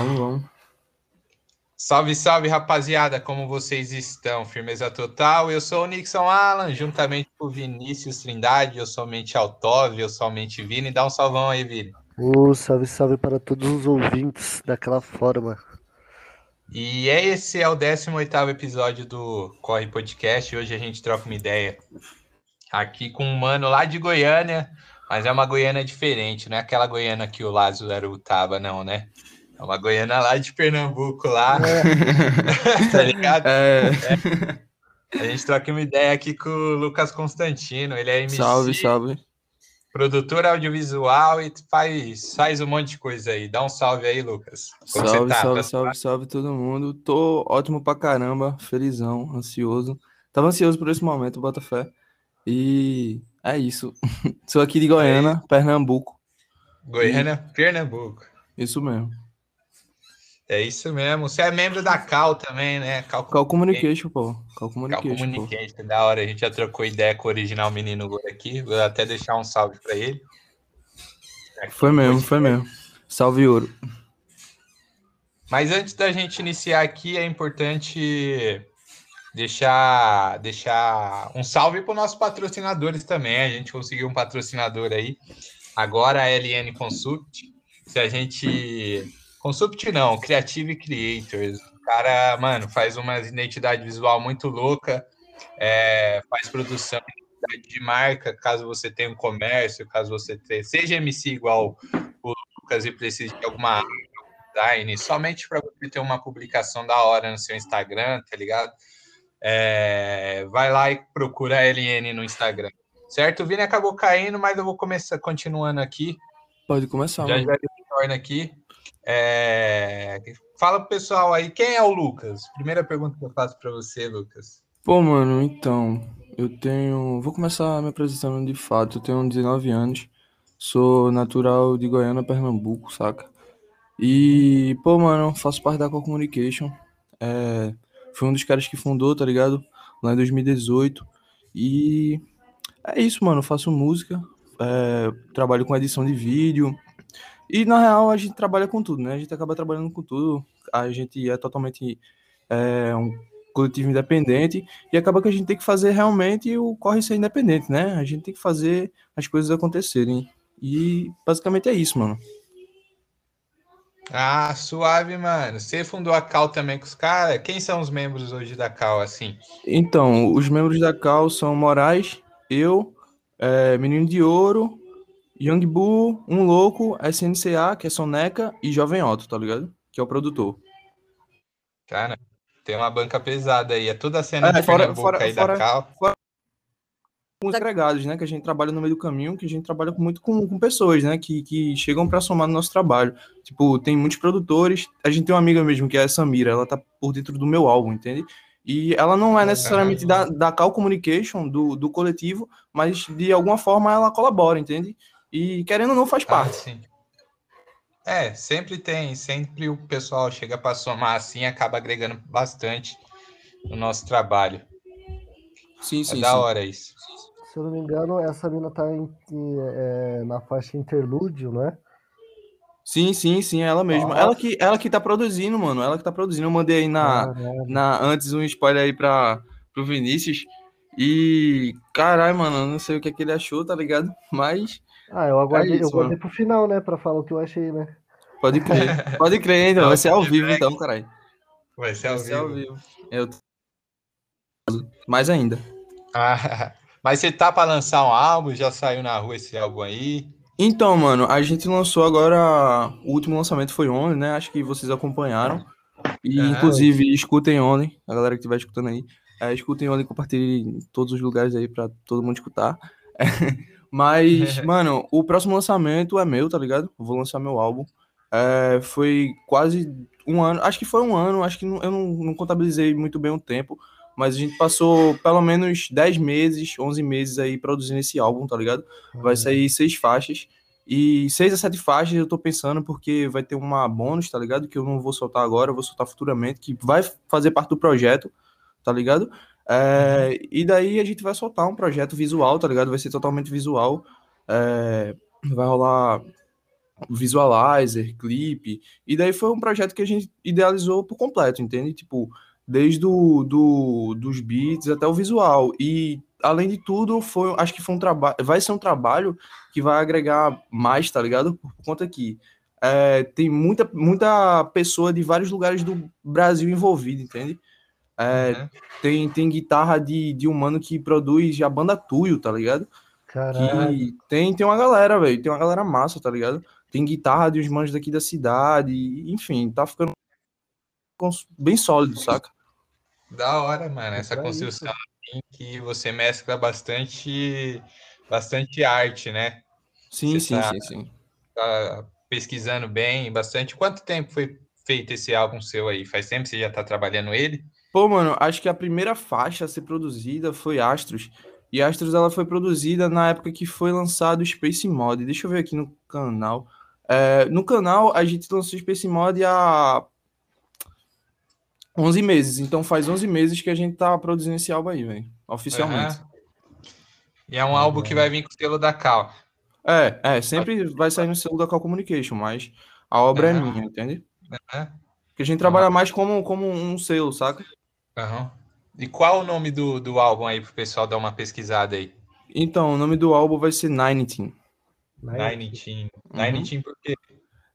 Vamos, vamos. Salve, salve, rapaziada, como vocês estão? Firmeza total. Eu sou o Nixon Alan, juntamente com o Vinícius Trindade, eu somente Altov, eu somente Vini. Dá um salvão aí, Vini. Uh, salve, salve para todos os ouvintes daquela forma. E é esse é o 18º episódio do Corre Podcast. Hoje a gente troca uma ideia aqui com um mano lá de Goiânia, mas é uma Goiânia diferente, não é aquela Goiânia que o Lázaro tava, não, né? É uma Goiânia lá de Pernambuco, lá. É. tá ligado? É. É. A gente troca uma ideia aqui com o Lucas Constantino. Ele é MC, salve, salve. produtor audiovisual e faz, faz um monte de coisa aí. Dá um salve aí, Lucas. Como salve, tá? salve, salve, salve todo mundo. Tô ótimo pra caramba, felizão, ansioso. Tava ansioso por esse momento, Botafé. E é isso. Sou aqui de Goiânia, é Pernambuco. Goiânia, e... Pernambuco. Isso mesmo. É isso mesmo. Você é membro da Cal também, né? Cal, Cal Communication, pô. Cal Communication. Cal Communication, pô. da hora. A gente já trocou ideia com o original menino aqui. Vou até deixar um salve para ele. Aqui, foi mesmo, foi mesmo. Salve ouro. Mas antes da gente iniciar aqui, é importante deixar, deixar um salve para os nossos patrocinadores também. A gente conseguiu um patrocinador aí. Agora a LN Consult. Se a gente. Consult não, Creative Creators. O cara, mano, faz uma identidade visual muito louca, é, faz produção de marca, caso você tenha um comércio, caso você tenha, seja MC igual o Lucas e precise de alguma design, somente para você ter uma publicação da hora no seu Instagram, tá ligado? É, vai lá e procura a LN no Instagram. Certo? O Vini acabou caindo, mas eu vou começar continuando aqui. Pode começar. Já já retorna aqui. É... Fala pro pessoal aí, quem é o Lucas? Primeira pergunta que eu faço para você, Lucas. Pô, mano, então, eu tenho. Vou começar me apresentando de fato. Eu tenho 19 anos, sou natural de Goiânia, Pernambuco, saca? E, pô, mano, faço parte da Co Communication. É foi um dos caras que fundou, tá ligado? Lá em 2018. E é isso, mano. Eu faço música, é, trabalho com edição de vídeo. E na real a gente trabalha com tudo, né? A gente acaba trabalhando com tudo. A gente é totalmente é, um coletivo independente e acaba que a gente tem que fazer realmente o corre ser independente, né? A gente tem que fazer as coisas acontecerem. E basicamente é isso, mano. Ah, suave, mano. Você fundou a Cal também com os caras? Quem são os membros hoje da Cal, assim? Então, os membros da Cal são Moraes, eu, é, Menino de Ouro, Young Bull, Um Louco, SNCA, que é Soneca, e Jovem Otto, tá ligado? Que é o produtor. Cara, tem uma banca pesada aí. É toda a cena é, de fora, fora, aí fora, da Cal. Fora, com os agregados, né? Que a gente trabalha no meio do caminho, que a gente trabalha muito com, com pessoas, né? Que, que chegam para somar no nosso trabalho. Tipo, tem muitos produtores. A gente tem uma amiga mesmo, que é a Samira, ela tá por dentro do meu álbum, entende? E ela não é necessariamente da, da Cal Communication, do, do coletivo, mas de alguma forma ela colabora, entende? E querendo ou não, faz ah, parte. Ah, sim. É, sempre tem, sempre o pessoal chega para somar assim, acaba agregando bastante no nosso trabalho. Sim, sim. É da sim. hora isso se eu não me engano, essa mina tá em, é, na faixa interlúdio, não é? Sim, sim, sim, ela mesma. Ela que, ela que tá produzindo, mano. Ela que tá produzindo. Eu mandei aí na, na antes um spoiler aí pra, pro Vinícius. E, caralho, mano, eu não sei o que, é que ele achou, tá ligado? Mas. Ah, eu aguardei, é isso, eu guardei pro final, né? Pra falar o que eu achei, né? Pode crer, pode crer, então. Vai ser ao vivo, então, caralho. Vai ser ao Vai vivo. Ser ao vivo. Eu... Mais ainda. Ah, Mas você tá para lançar um álbum? Já saiu na rua esse álbum aí? Então, mano, a gente lançou agora. O último lançamento foi ontem, né? Acho que vocês acompanharam. E, é. inclusive, escutem ontem, a galera que estiver escutando aí. É, escutem ontem, compartilhem em todos os lugares aí para todo mundo escutar. Mas, mano, o próximo lançamento é meu, tá ligado? vou lançar meu álbum. É, foi quase um ano, acho que foi um ano, acho que não, eu não, não contabilizei muito bem o tempo, mas a gente passou pelo menos 10 meses, 11 meses aí produzindo esse álbum, tá ligado? Vai uhum. sair seis faixas. E seis a sete faixas eu tô pensando porque vai ter uma bônus, tá ligado? Que eu não vou soltar agora, eu vou soltar futuramente, que vai fazer parte do projeto, tá ligado? É. E daí a gente vai soltar um projeto visual, tá ligado? Vai ser totalmente visual. É, vai rolar visualizer, clipe, e daí foi um projeto que a gente idealizou por completo, entende? Tipo, desde do, do, dos beats até o visual. E além de tudo, foi, acho que foi um trabalho, vai ser um trabalho que vai agregar mais, tá ligado? Por, por conta que é, tem muita, muita pessoa de vários lugares do Brasil envolvida, entende? É, uhum. tem, tem guitarra de, de um mano que produz a banda Tuyo, tá ligado? Caralho. tem, tem uma galera, velho, tem uma galera massa, tá ligado? Tem guitarra de uns manos daqui da cidade, enfim, tá ficando bem sólido, saca? Da hora, mano, essa construção assim, que você mescla bastante bastante arte, né? Sim, você sim, tá, sim, sim. Tá pesquisando bem, bastante. Quanto tempo foi feito esse álbum seu aí? Faz tempo que você já tá trabalhando ele? Pô, mano, acho que a primeira faixa a ser produzida foi Astros. E Astros ela foi produzida na época que foi lançado o Space Mod. Deixa eu ver aqui no canal. É, no canal a gente lançou o Space Mod há 11 meses. Então faz 11 meses que a gente tá produzindo esse álbum aí, velho. Oficialmente. Uhum. E é um álbum que vai vir com o selo da Cal. É, é, sempre vai sair no selo da Cal Communication, mas a obra uhum. é minha, entende? Uhum. Porque a gente trabalha mais como, como um selo, saca? Uhum. E qual o nome do, do álbum aí pro pessoal dar uma pesquisada aí? Então, o nome do álbum vai ser Nineteen. Nineteen. Nineteen uhum. por quê?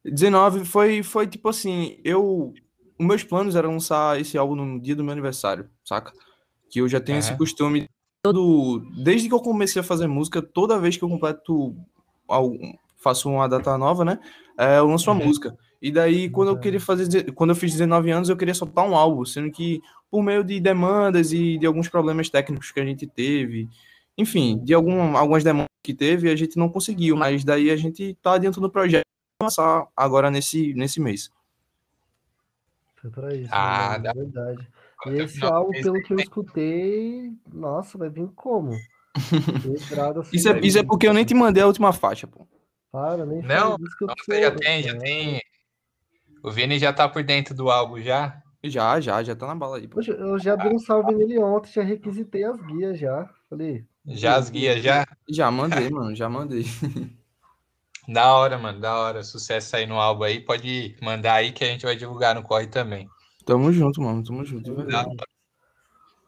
19 foi, foi tipo assim, eu. Os meus planos eram lançar esse álbum no dia do meu aniversário, saca? Que eu já tenho uhum. esse costume. Todo, desde que eu comecei a fazer música, toda vez que eu completo. Faço uma data nova, né? É, eu lanço uma uhum. música. E daí, quando eu queria fazer, quando eu fiz 19 anos, eu queria soltar um álbum, sendo que por meio de demandas e de alguns problemas técnicos que a gente teve, enfim, de algum, algumas demandas que teve, a gente não conseguiu, mas daí a gente tá dentro do projeto lançar agora nesse, nesse mês. Foi pra isso, ah, né, é verdade. E esse não, álbum, pelo que eu escutei, nossa, vai vir como? assim, isso, é, isso é porque eu nem te mandei a última faixa, pô. Para, nem Não, não já tem, já tem o Vini já tá por dentro do álbum já? Já, já, já tá na bala aí. Poxa, eu já dei um salve nele ontem, já requisitei as guias já. Falei. Já as guias, já? Já mandei, mano, já mandei. Da hora, mano, da hora. Sucesso aí no álbum aí. Pode mandar aí que a gente vai divulgar no corre também. Tamo junto, mano. Tamo junto, verdade.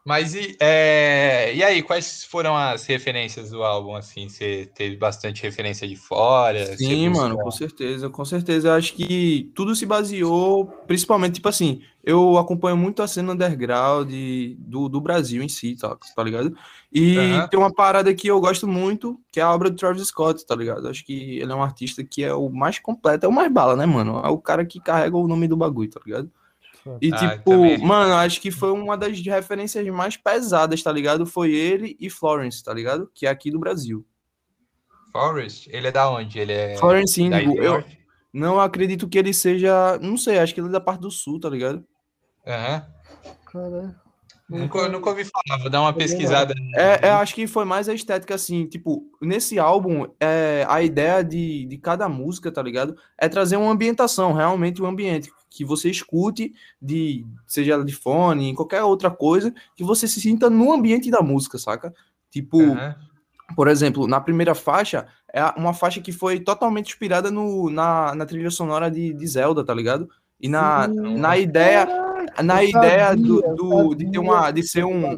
Mas e, é, e aí, quais foram as referências do álbum, assim? Você teve bastante referência de fora? Sim, mano, com certeza, com certeza. Eu acho que tudo se baseou, principalmente, tipo assim, eu acompanho muito a cena underground do, do Brasil em si, tá, tá ligado? E uhum. tem uma parada que eu gosto muito, que é a obra do Travis Scott, tá ligado? Acho que ele é um artista que é o mais completo, é o mais bala, né, mano? É o cara que carrega o nome do bagulho, tá ligado? E, ah, tipo, também. mano, acho que foi uma das referências mais pesadas, tá ligado? Foi ele e Florence, tá ligado? Que é aqui do Brasil. Florence? Ele é da onde? Ele é. Florence Indigo. Eu não acredito que ele seja. Não sei, acho que ele é da parte do sul, tá ligado? Aham. Uhum. Caralho. Nunca, nunca ouvi falar, vou dar uma pesquisada. É, é, acho que foi mais a estética, assim, tipo, nesse álbum, é, a ideia de, de cada música, tá ligado? É trazer uma ambientação, realmente um ambiente que você escute, de seja de fone, em qualquer outra coisa, que você se sinta no ambiente da música, saca? Tipo, uhum. por exemplo, na primeira faixa, é uma faixa que foi totalmente inspirada no, na, na trilha sonora de, de Zelda, tá ligado? E na, na ideia, na ideia do, do, de ter uma, de ser um,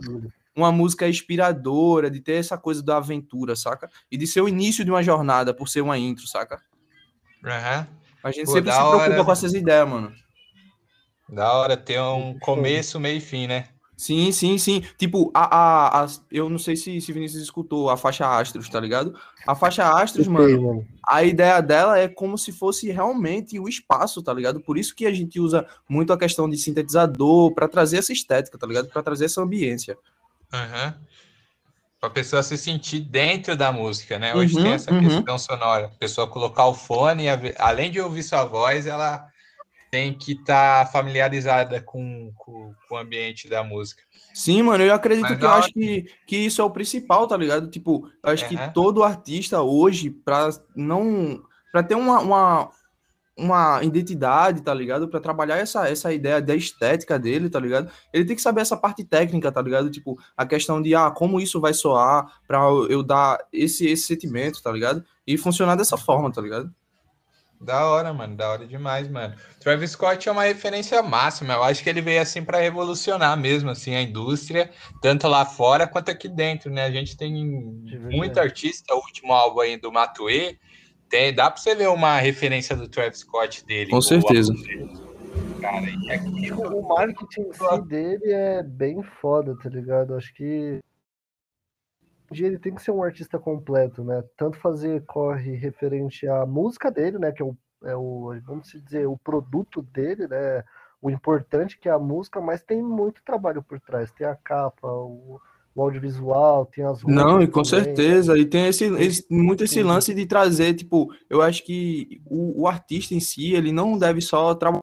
uma música inspiradora, de ter essa coisa da aventura, saca? E de ser o início de uma jornada, por ser uma intro, saca? Uhum. A gente Pô, sempre se preocupa hora... com essas ideias, mano. Da hora ter um começo, meio e fim, né? Sim, sim, sim. Tipo, a, a, a, eu não sei se, se Vinícius escutou a faixa Astros, tá ligado? A faixa Astros, mano, a ideia dela é como se fosse realmente o espaço, tá ligado? Por isso que a gente usa muito a questão de sintetizador para trazer essa estética, tá ligado? Para trazer essa ambiência. Uhum. Pra pessoa se sentir dentro da música, né? Hoje uhum, tem essa uhum. questão sonora. A pessoa colocar o fone, além de ouvir sua voz, ela tem que estar tá familiarizada com, com, com, o ambiente da música. Sim, mano, eu acredito Mas que eu acho que, que isso é o principal, tá ligado? Tipo, eu acho uhum. que todo artista hoje, pra não. para ter uma, uma, uma identidade, tá ligado? Para trabalhar essa, essa ideia da estética dele, tá ligado? Ele tem que saber essa parte técnica, tá ligado? Tipo, a questão de, ah, como isso vai soar para eu dar esse, esse sentimento, tá ligado? E funcionar dessa forma, tá ligado? Da hora, mano, da hora demais, mano. Travis Scott é uma referência máxima. Eu acho que ele veio assim para revolucionar mesmo assim a indústria, tanto lá fora quanto aqui dentro, né? A gente tem muito artista, o último álbum aí do Matue, tem, dá para você ver uma referência do Travis Scott dele. Com certeza. Cara, é o marketing em si dele é bem foda, tá ligado? Acho que dia ele tem que ser um artista completo, né? Tanto fazer corre referente à música dele, né? Que é o, é o vamos dizer, o produto dele, né? O importante que é a música, mas tem muito trabalho por trás. Tem a capa, o, o audiovisual, tem as Não, e com também, certeza. E tem esse, esse, muito esse lance de trazer, tipo, eu acho que o, o artista em si, ele não deve só trabalhar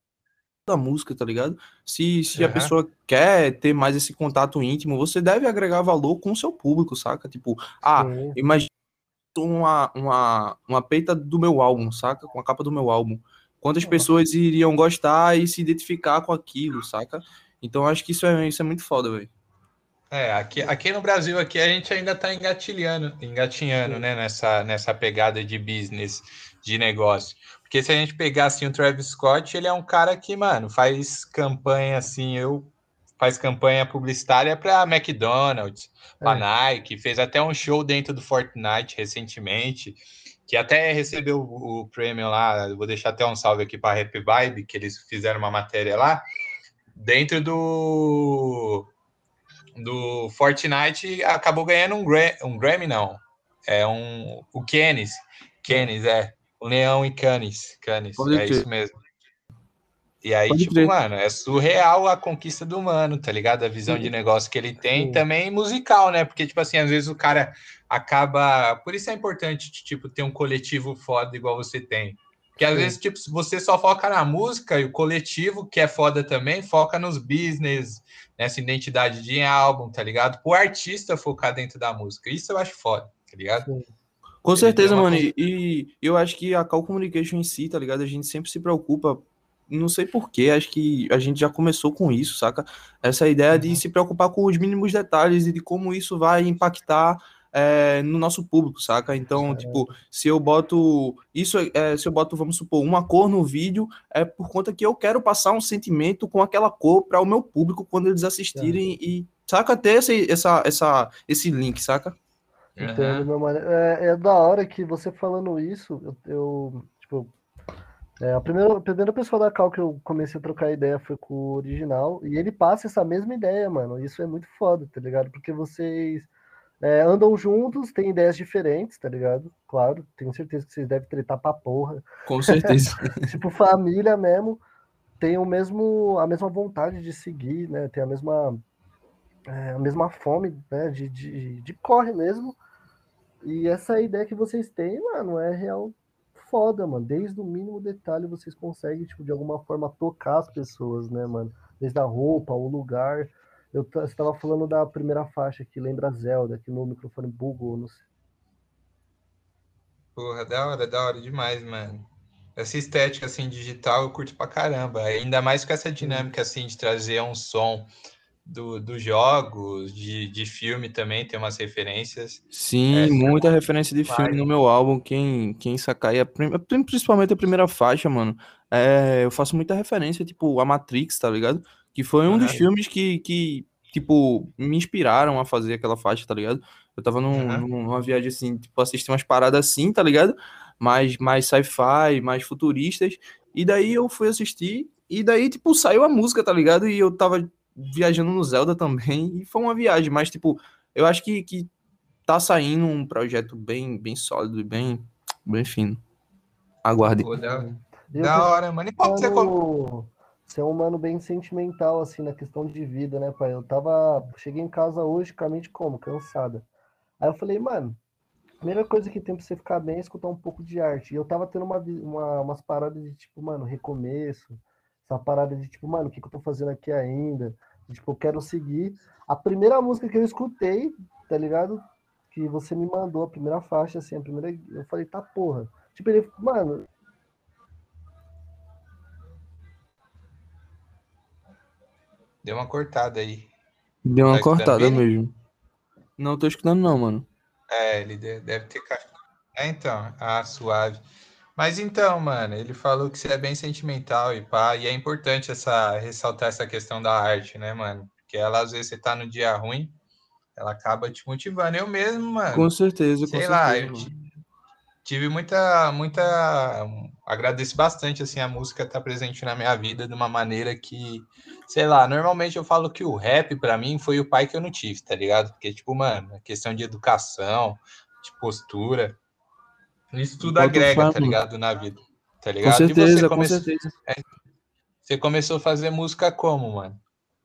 da música, tá ligado? Se, se uhum. a pessoa quer ter mais esse contato íntimo, você deve agregar valor com o seu público, saca? Tipo, ah, Sim. imagina uma, uma, uma peita do meu álbum, saca? Com a capa do meu álbum. Quantas uhum. pessoas iriam gostar e se identificar com aquilo, saca? Então acho que isso é, isso é muito foda, velho. É, aqui, aqui no Brasil aqui a gente ainda tá engatilhando, engatinhando, né, nessa, nessa pegada de business, de negócio. Porque se a gente pegar assim o Travis Scott, ele é um cara que, mano, faz campanha assim, eu faz campanha publicitária para McDonald's, para é. Nike, fez até um show dentro do Fortnite recentemente, que até recebeu o, o prêmio lá, vou deixar até um salve aqui para Happy Vibe, que eles fizeram uma matéria lá, dentro do do Fortnite acabou ganhando um, Gra um Grammy, não. É um o Kennis. Kennis, é. O Leão e Canis. Canis, é isso mesmo. E aí, Pode tipo, mano, é surreal a conquista do mano, tá ligado? A visão Sim. de negócio que ele tem, Sim. também musical, né? Porque, tipo assim, às vezes o cara acaba. Por isso é importante, tipo, ter um coletivo foda igual você tem. Porque às Sim. vezes, tipo, você só foca na música e o coletivo, que é foda também, foca nos business, nessa identidade de álbum, tá ligado? O artista focar dentro da música. Isso eu acho foda, tá ligado? Sim. Com certeza, mano. Coisa... E eu acho que a call communication em si, tá ligado? A gente sempre se preocupa. Não sei porquê, acho que a gente já começou com isso, saca? Essa ideia uhum. de se preocupar com os mínimos detalhes e de como isso vai impactar é, no nosso público, saca? Então, é. tipo, se eu boto isso, é, se eu boto, vamos supor, uma cor no vídeo, é por conta que eu quero passar um sentimento com aquela cor para o meu público quando eles assistirem e saca ter esse, essa, essa, esse link, saca? Entendo, meu mano. É, é, da hora que você falando isso, eu, eu tipo, é, a, primeira, a primeira pessoa da Cal que eu comecei a trocar ideia foi com o original, e ele passa essa mesma ideia, mano. Isso é muito foda, tá ligado? Porque vocês é, andam juntos, têm ideias diferentes, tá ligado? Claro, tenho certeza que vocês devem tretar pra porra. Com certeza. tipo, família mesmo, tem o mesmo, a mesma vontade de seguir, né? Tem a mesma, é, a mesma fome, né? De, de, de corre mesmo. E essa ideia que vocês têm, mano, é real foda, mano. Desde o mínimo detalhe vocês conseguem, tipo, de alguma forma tocar as pessoas, né, mano? Desde a roupa, o lugar. Eu estava falando da primeira faixa que lembra Zelda, que no microfone bugou, não sei. Porra, da hora, da hora demais, mano. Essa estética, assim, digital eu curto pra caramba. Ainda mais com essa dinâmica, assim, de trazer um som do, dos jogos, de, de filme também, tem umas referências. Sim, é, muita referência de filme no meu álbum. Quem, quem sacar aí, principalmente a primeira faixa, mano. É, eu faço muita referência, tipo, a Matrix, tá ligado? Que foi um dos filmes que, que, tipo, me inspiraram a fazer aquela faixa, tá ligado? Eu tava num, uhum. numa viagem assim, tipo, assistir umas paradas assim, tá ligado? Mais, mais sci-fi, mais futuristas. E daí eu fui assistir, e daí, tipo, saiu a música, tá ligado? E eu tava viajando no Zelda também, e foi uma viagem, mas, tipo, eu acho que, que tá saindo um projeto bem, bem sólido e bem, bem fino. Aguarde. Pô, da, da hora, mano. E como você... Você é um humano bem sentimental, assim, na questão de vida, né, pai? Eu tava... Cheguei em casa hoje, com a mente como? Cansada. Aí eu falei, mano, primeira coisa que tem pra você ficar bem é escutar um pouco de arte. E eu tava tendo uma, uma, umas paradas de, tipo, mano, recomeço, essa parada de tipo, mano, o que, que eu tô fazendo aqui ainda? Tipo, eu quero seguir. A primeira música que eu escutei, tá ligado? Que você me mandou, a primeira faixa, assim, a primeira. Eu falei, tá porra. Tipo, ele, mano. Deu uma cortada aí. Deu uma tá cortada mesmo. Não tô escutando, não, mano. É, ele deve ter. É, então, ah, suave. Mas então, mano, ele falou que você é bem sentimental e pá, e é importante essa ressaltar essa questão da arte, né, mano? Porque ela às vezes você tá no dia ruim, ela acaba te motivando. Eu mesmo, mano. Com certeza, sei com lá, certeza. eu tive muita, muita. Agradeço bastante, assim, a música estar tá presente na minha vida de uma maneira que, sei lá, normalmente eu falo que o rap, para mim, foi o pai que eu não tive, tá ligado? Porque, tipo, mano, questão de educação, de postura isso tudo agrega, tá ligado? Na vida. Tá ligado? Com certeza, come... com certeza. É, você começou a fazer música como, mano?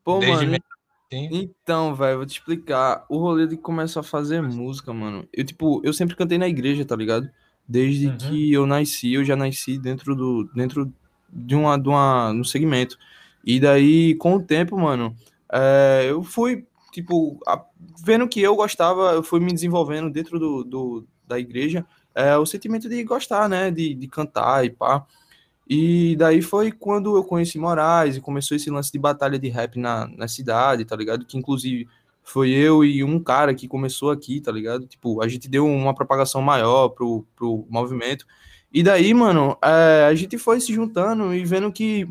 Pô, Desde mano. Então, velho, vou te explicar. O rolê de começar a fazer música, mano. Eu, tipo, eu sempre cantei na igreja, tá ligado? Desde uhum. que eu nasci, eu já nasci dentro do. dentro de uma. de uma. no segmento. E daí, com o tempo, mano, é, eu fui, tipo, a, vendo que eu gostava, eu fui me desenvolvendo dentro do, do da igreja é, o sentimento de gostar, né? De, de cantar e pá. E daí foi quando eu conheci Moraes e começou esse lance de batalha de rap na, na cidade, tá ligado? Que inclusive foi eu e um cara que começou aqui, tá ligado? Tipo, a gente deu uma propagação maior pro, pro movimento. E daí, mano, é, a gente foi se juntando e vendo que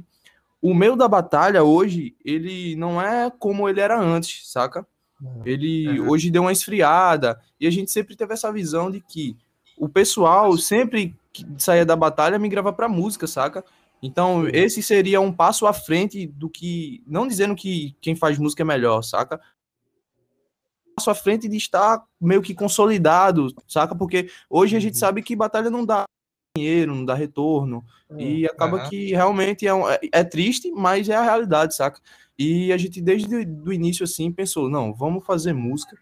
o meio da batalha hoje, ele não é como ele era antes, saca? É. Ele uhum. hoje deu uma esfriada e a gente sempre teve essa visão de que o pessoal sempre que saía da batalha migrava para música, saca? Então, esse seria um passo à frente do que. Não dizendo que quem faz música é melhor, saca? Passo à frente de estar meio que consolidado, saca? Porque hoje a gente uhum. sabe que batalha não dá dinheiro, não dá retorno. É, e acaba que realmente é, um, é, é, triste, mas é a realidade, saca? E a gente, desde o início, assim, pensou: não, vamos fazer música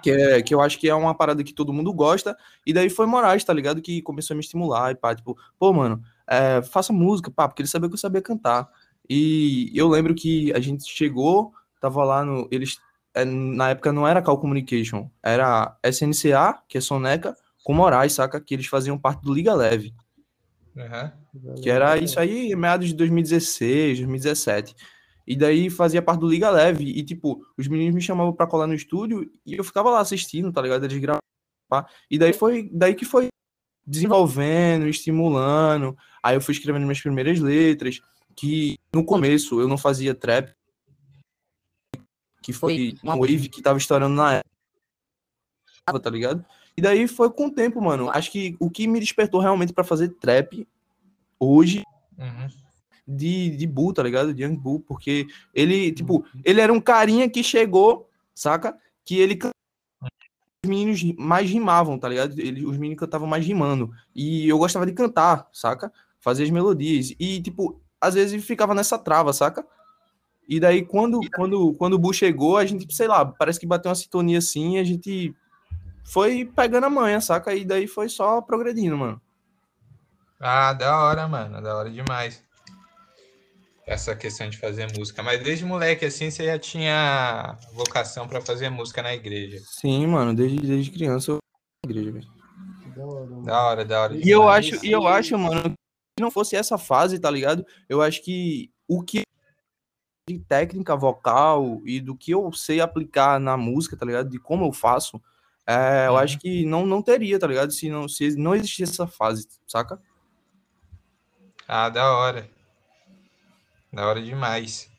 que, é, que eu acho que é uma parada que todo mundo gosta, e daí foi Moraes, tá ligado? Que começou a me estimular e pá, tipo, pô, mano, é, faça música, pá, porque ele sabia que eu sabia cantar. E eu lembro que a gente chegou, tava lá no. Eles. É, na época não era Cal Communication, era SNCA, que é Soneca, com Moraes, saca? Que eles faziam parte do Liga Leve. Uhum. Que era isso aí, meados de 2016, 2017. E daí fazia parte do Liga Leve. E, tipo, os meninos me chamavam pra colar no estúdio e eu ficava lá assistindo, tá ligado? Eles gravavam. E daí foi daí que foi desenvolvendo, estimulando. Aí eu fui escrevendo minhas primeiras letras. Que no começo eu não fazia trap. Que foi uma wave que tava estourando na época, tá ligado? E daí foi com o tempo, mano. Acho que o que me despertou realmente para fazer trap hoje uhum de, de Bull, tá ligado? De Young Bull, porque ele, tipo, uhum. ele era um carinha que chegou, saca? Que ele os meninos mais rimavam, tá ligado? Ele, os meninos cantavam mais rimando. E eu gostava de cantar, saca? Fazer as melodias. E, tipo, às vezes ficava nessa trava, saca? E daí, quando, quando, quando o Bull chegou, a gente, sei lá, parece que bateu uma sintonia assim e a gente foi pegando a manha, saca? E daí foi só progredindo, mano. Ah, da hora, mano. Da hora demais essa questão de fazer música. Mas desde moleque, assim, você já tinha vocação para fazer música na igreja? Sim, mano, desde, desde criança eu na igreja, velho. Da hora, da hora. E eu acho, e eu acho, mano, se não fosse essa fase, tá ligado? Eu acho que o que de técnica vocal e do que eu sei aplicar na música, tá ligado? De como eu faço, é, eu acho uhum. que não, não teria, tá ligado? Se não, se não existisse essa fase, saca? Ah, da hora. Da hora demais.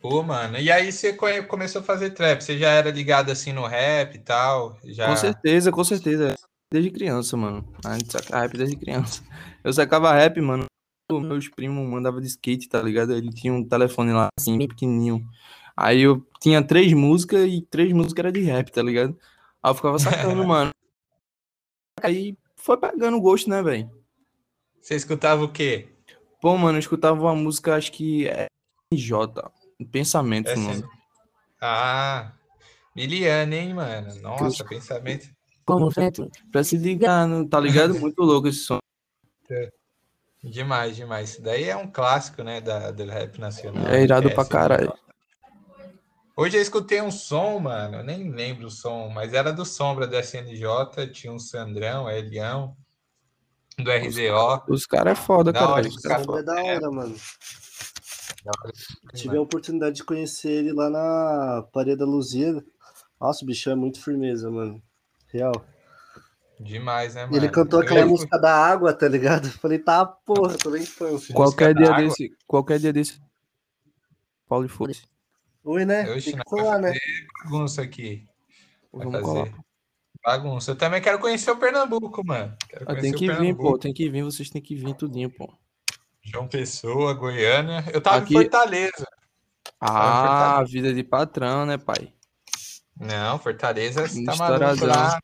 Pô, mano. E aí você começou a fazer trap? Você já era ligado assim no rap e tal? Já... Com certeza, com certeza. Desde criança, mano. A gente saca rap desde criança. Eu sacava rap, mano. Meus primos mandavam de skate, tá ligado? Ele tinha um telefone lá, assim, pequenininho. Aí eu tinha três músicas e três músicas era de rap, tá ligado? Aí eu ficava sacando, mano. Aí foi pegando gosto, né, velho? Você escutava o quê? Pô, mano, eu escutava uma música, acho que é J, Pensamento, é nome. Ah, Miliane, hein, mano? Nossa, pensamento. Como feito, pra se ligar, tá ligado? Muito louco esse som. É. Demais, demais. Isso daí é um clássico, né, da, do rap nacional. É irado é, pra caralho. Hoje eu escutei um som, mano, eu nem lembro o som, mas era do Sombra da SNJ, tinha um Sandrão, Elião, do RZO. Os caras é foda, da cara. Os caras é da hora, mano. Tive a oportunidade de conhecer ele lá na Parede da Luzia. Nossa, o bichão é muito firmeza, mano. Real. Demais, né, mano? Ele cantou Eu aquela ia- música da água, tá ligado? Falei, tá, porra, tô na infância. Qualquer da dia água. desse, qualquer dia desse. Paulo e foda-se. Oi, né? Oxe, Tem que colar, né? bagunça aqui. Vai Vamos fazer. colar. Bagunça. Eu também quero conhecer o Pernambuco, mano. Quero Ah, tem que vir, pô. Tem que vir, vocês têm que vir tudinho, pô. João Pessoa, Goiânia. Eu tava Aqui- em Fortaleza. Ah, vida de patrão, né, pai? Não, Fortaleza você tá maluco lá.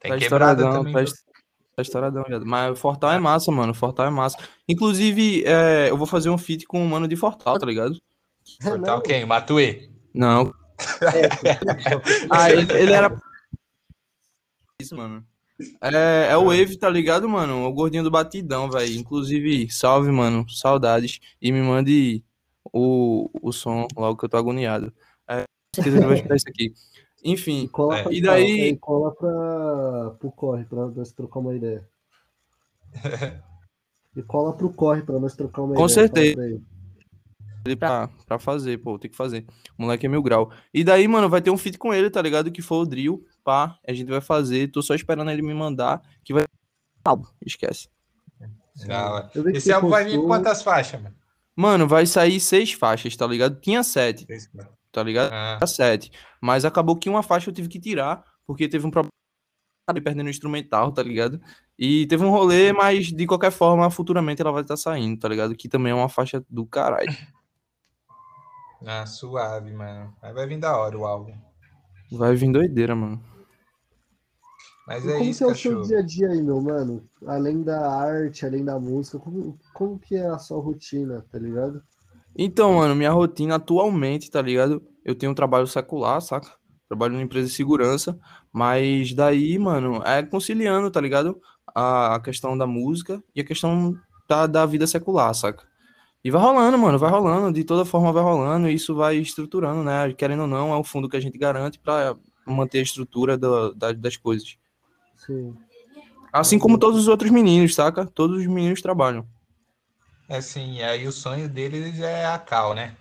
Tem tá quebrada estouradão, também. tá, est- tá estouradão, viado. Mas o Fortal é massa, mano. O Fortal é massa. Inclusive, é, eu vou fazer um feat com o mano de Fortal, tá ligado? Fortal Não, quem? Matuê. Não. é, Ah, ele, ele era. Isso, mano. É, é o Wave, tá ligado, mano? O gordinho do batidão, velho. Inclusive, salve, mano. Saudades. E me mande o, o som logo que eu tô agoniado. É, certeza ele vai isso aqui. Enfim, cola É. pra E daí- e cola pra, pro corre pra nós trocar uma ideia. E cola pro corre pra nós trocar uma Com ideia. certeza. fala pra pra, fazer, pô, tem que fazer. O moleque é mil grau. E daí, mano, vai ter um feat com ele, tá ligado? Que foi o Drill, pá. A gente vai fazer. Tô só esperando ele me mandar. Que vai. Álbum, esquece. Eu vi que Esse álbum vai vir postou- quantas faixas, mano? Mano, vai sair seis faixas, tá ligado? Tinha sete, Seis. Tá ligado? Ah, Tinha sete. Mas acabou que uma faixa eu tive que tirar, porque teve um problema ali perdendo o instrumental, tá ligado? E teve um rolê, mas de qualquer forma, futuramente ela vai estar saindo, tá ligado? Que também é uma faixa do caralho. ah, suave, mano. Mas vai vir da hora o álbum. Vai vir doideira, mano. Mas E é como isso, que é o seu dia a dia aí, meu mano? Além da arte, além da música, como, como que é a sua rotina, tá ligado? Então, mano, minha rotina atualmente, tá ligado? Eu tenho um trabalho secular, saca? Trabalho numa empresa de segurança, mas daí, mano, é conciliando, tá ligado? A, questão da música e a questão da, da vida secular, saca? E vai rolando, mano, vai rolando, de toda forma vai rolando, e isso vai estruturando, né? Querendo ou não, é o fundo que a gente garante pra manter a estrutura do- da- das coisas. Sim. Assim como todos os outros meninos, saca? Todos os meninos trabalham. É assim, aí o sonho deles é a Cal, né?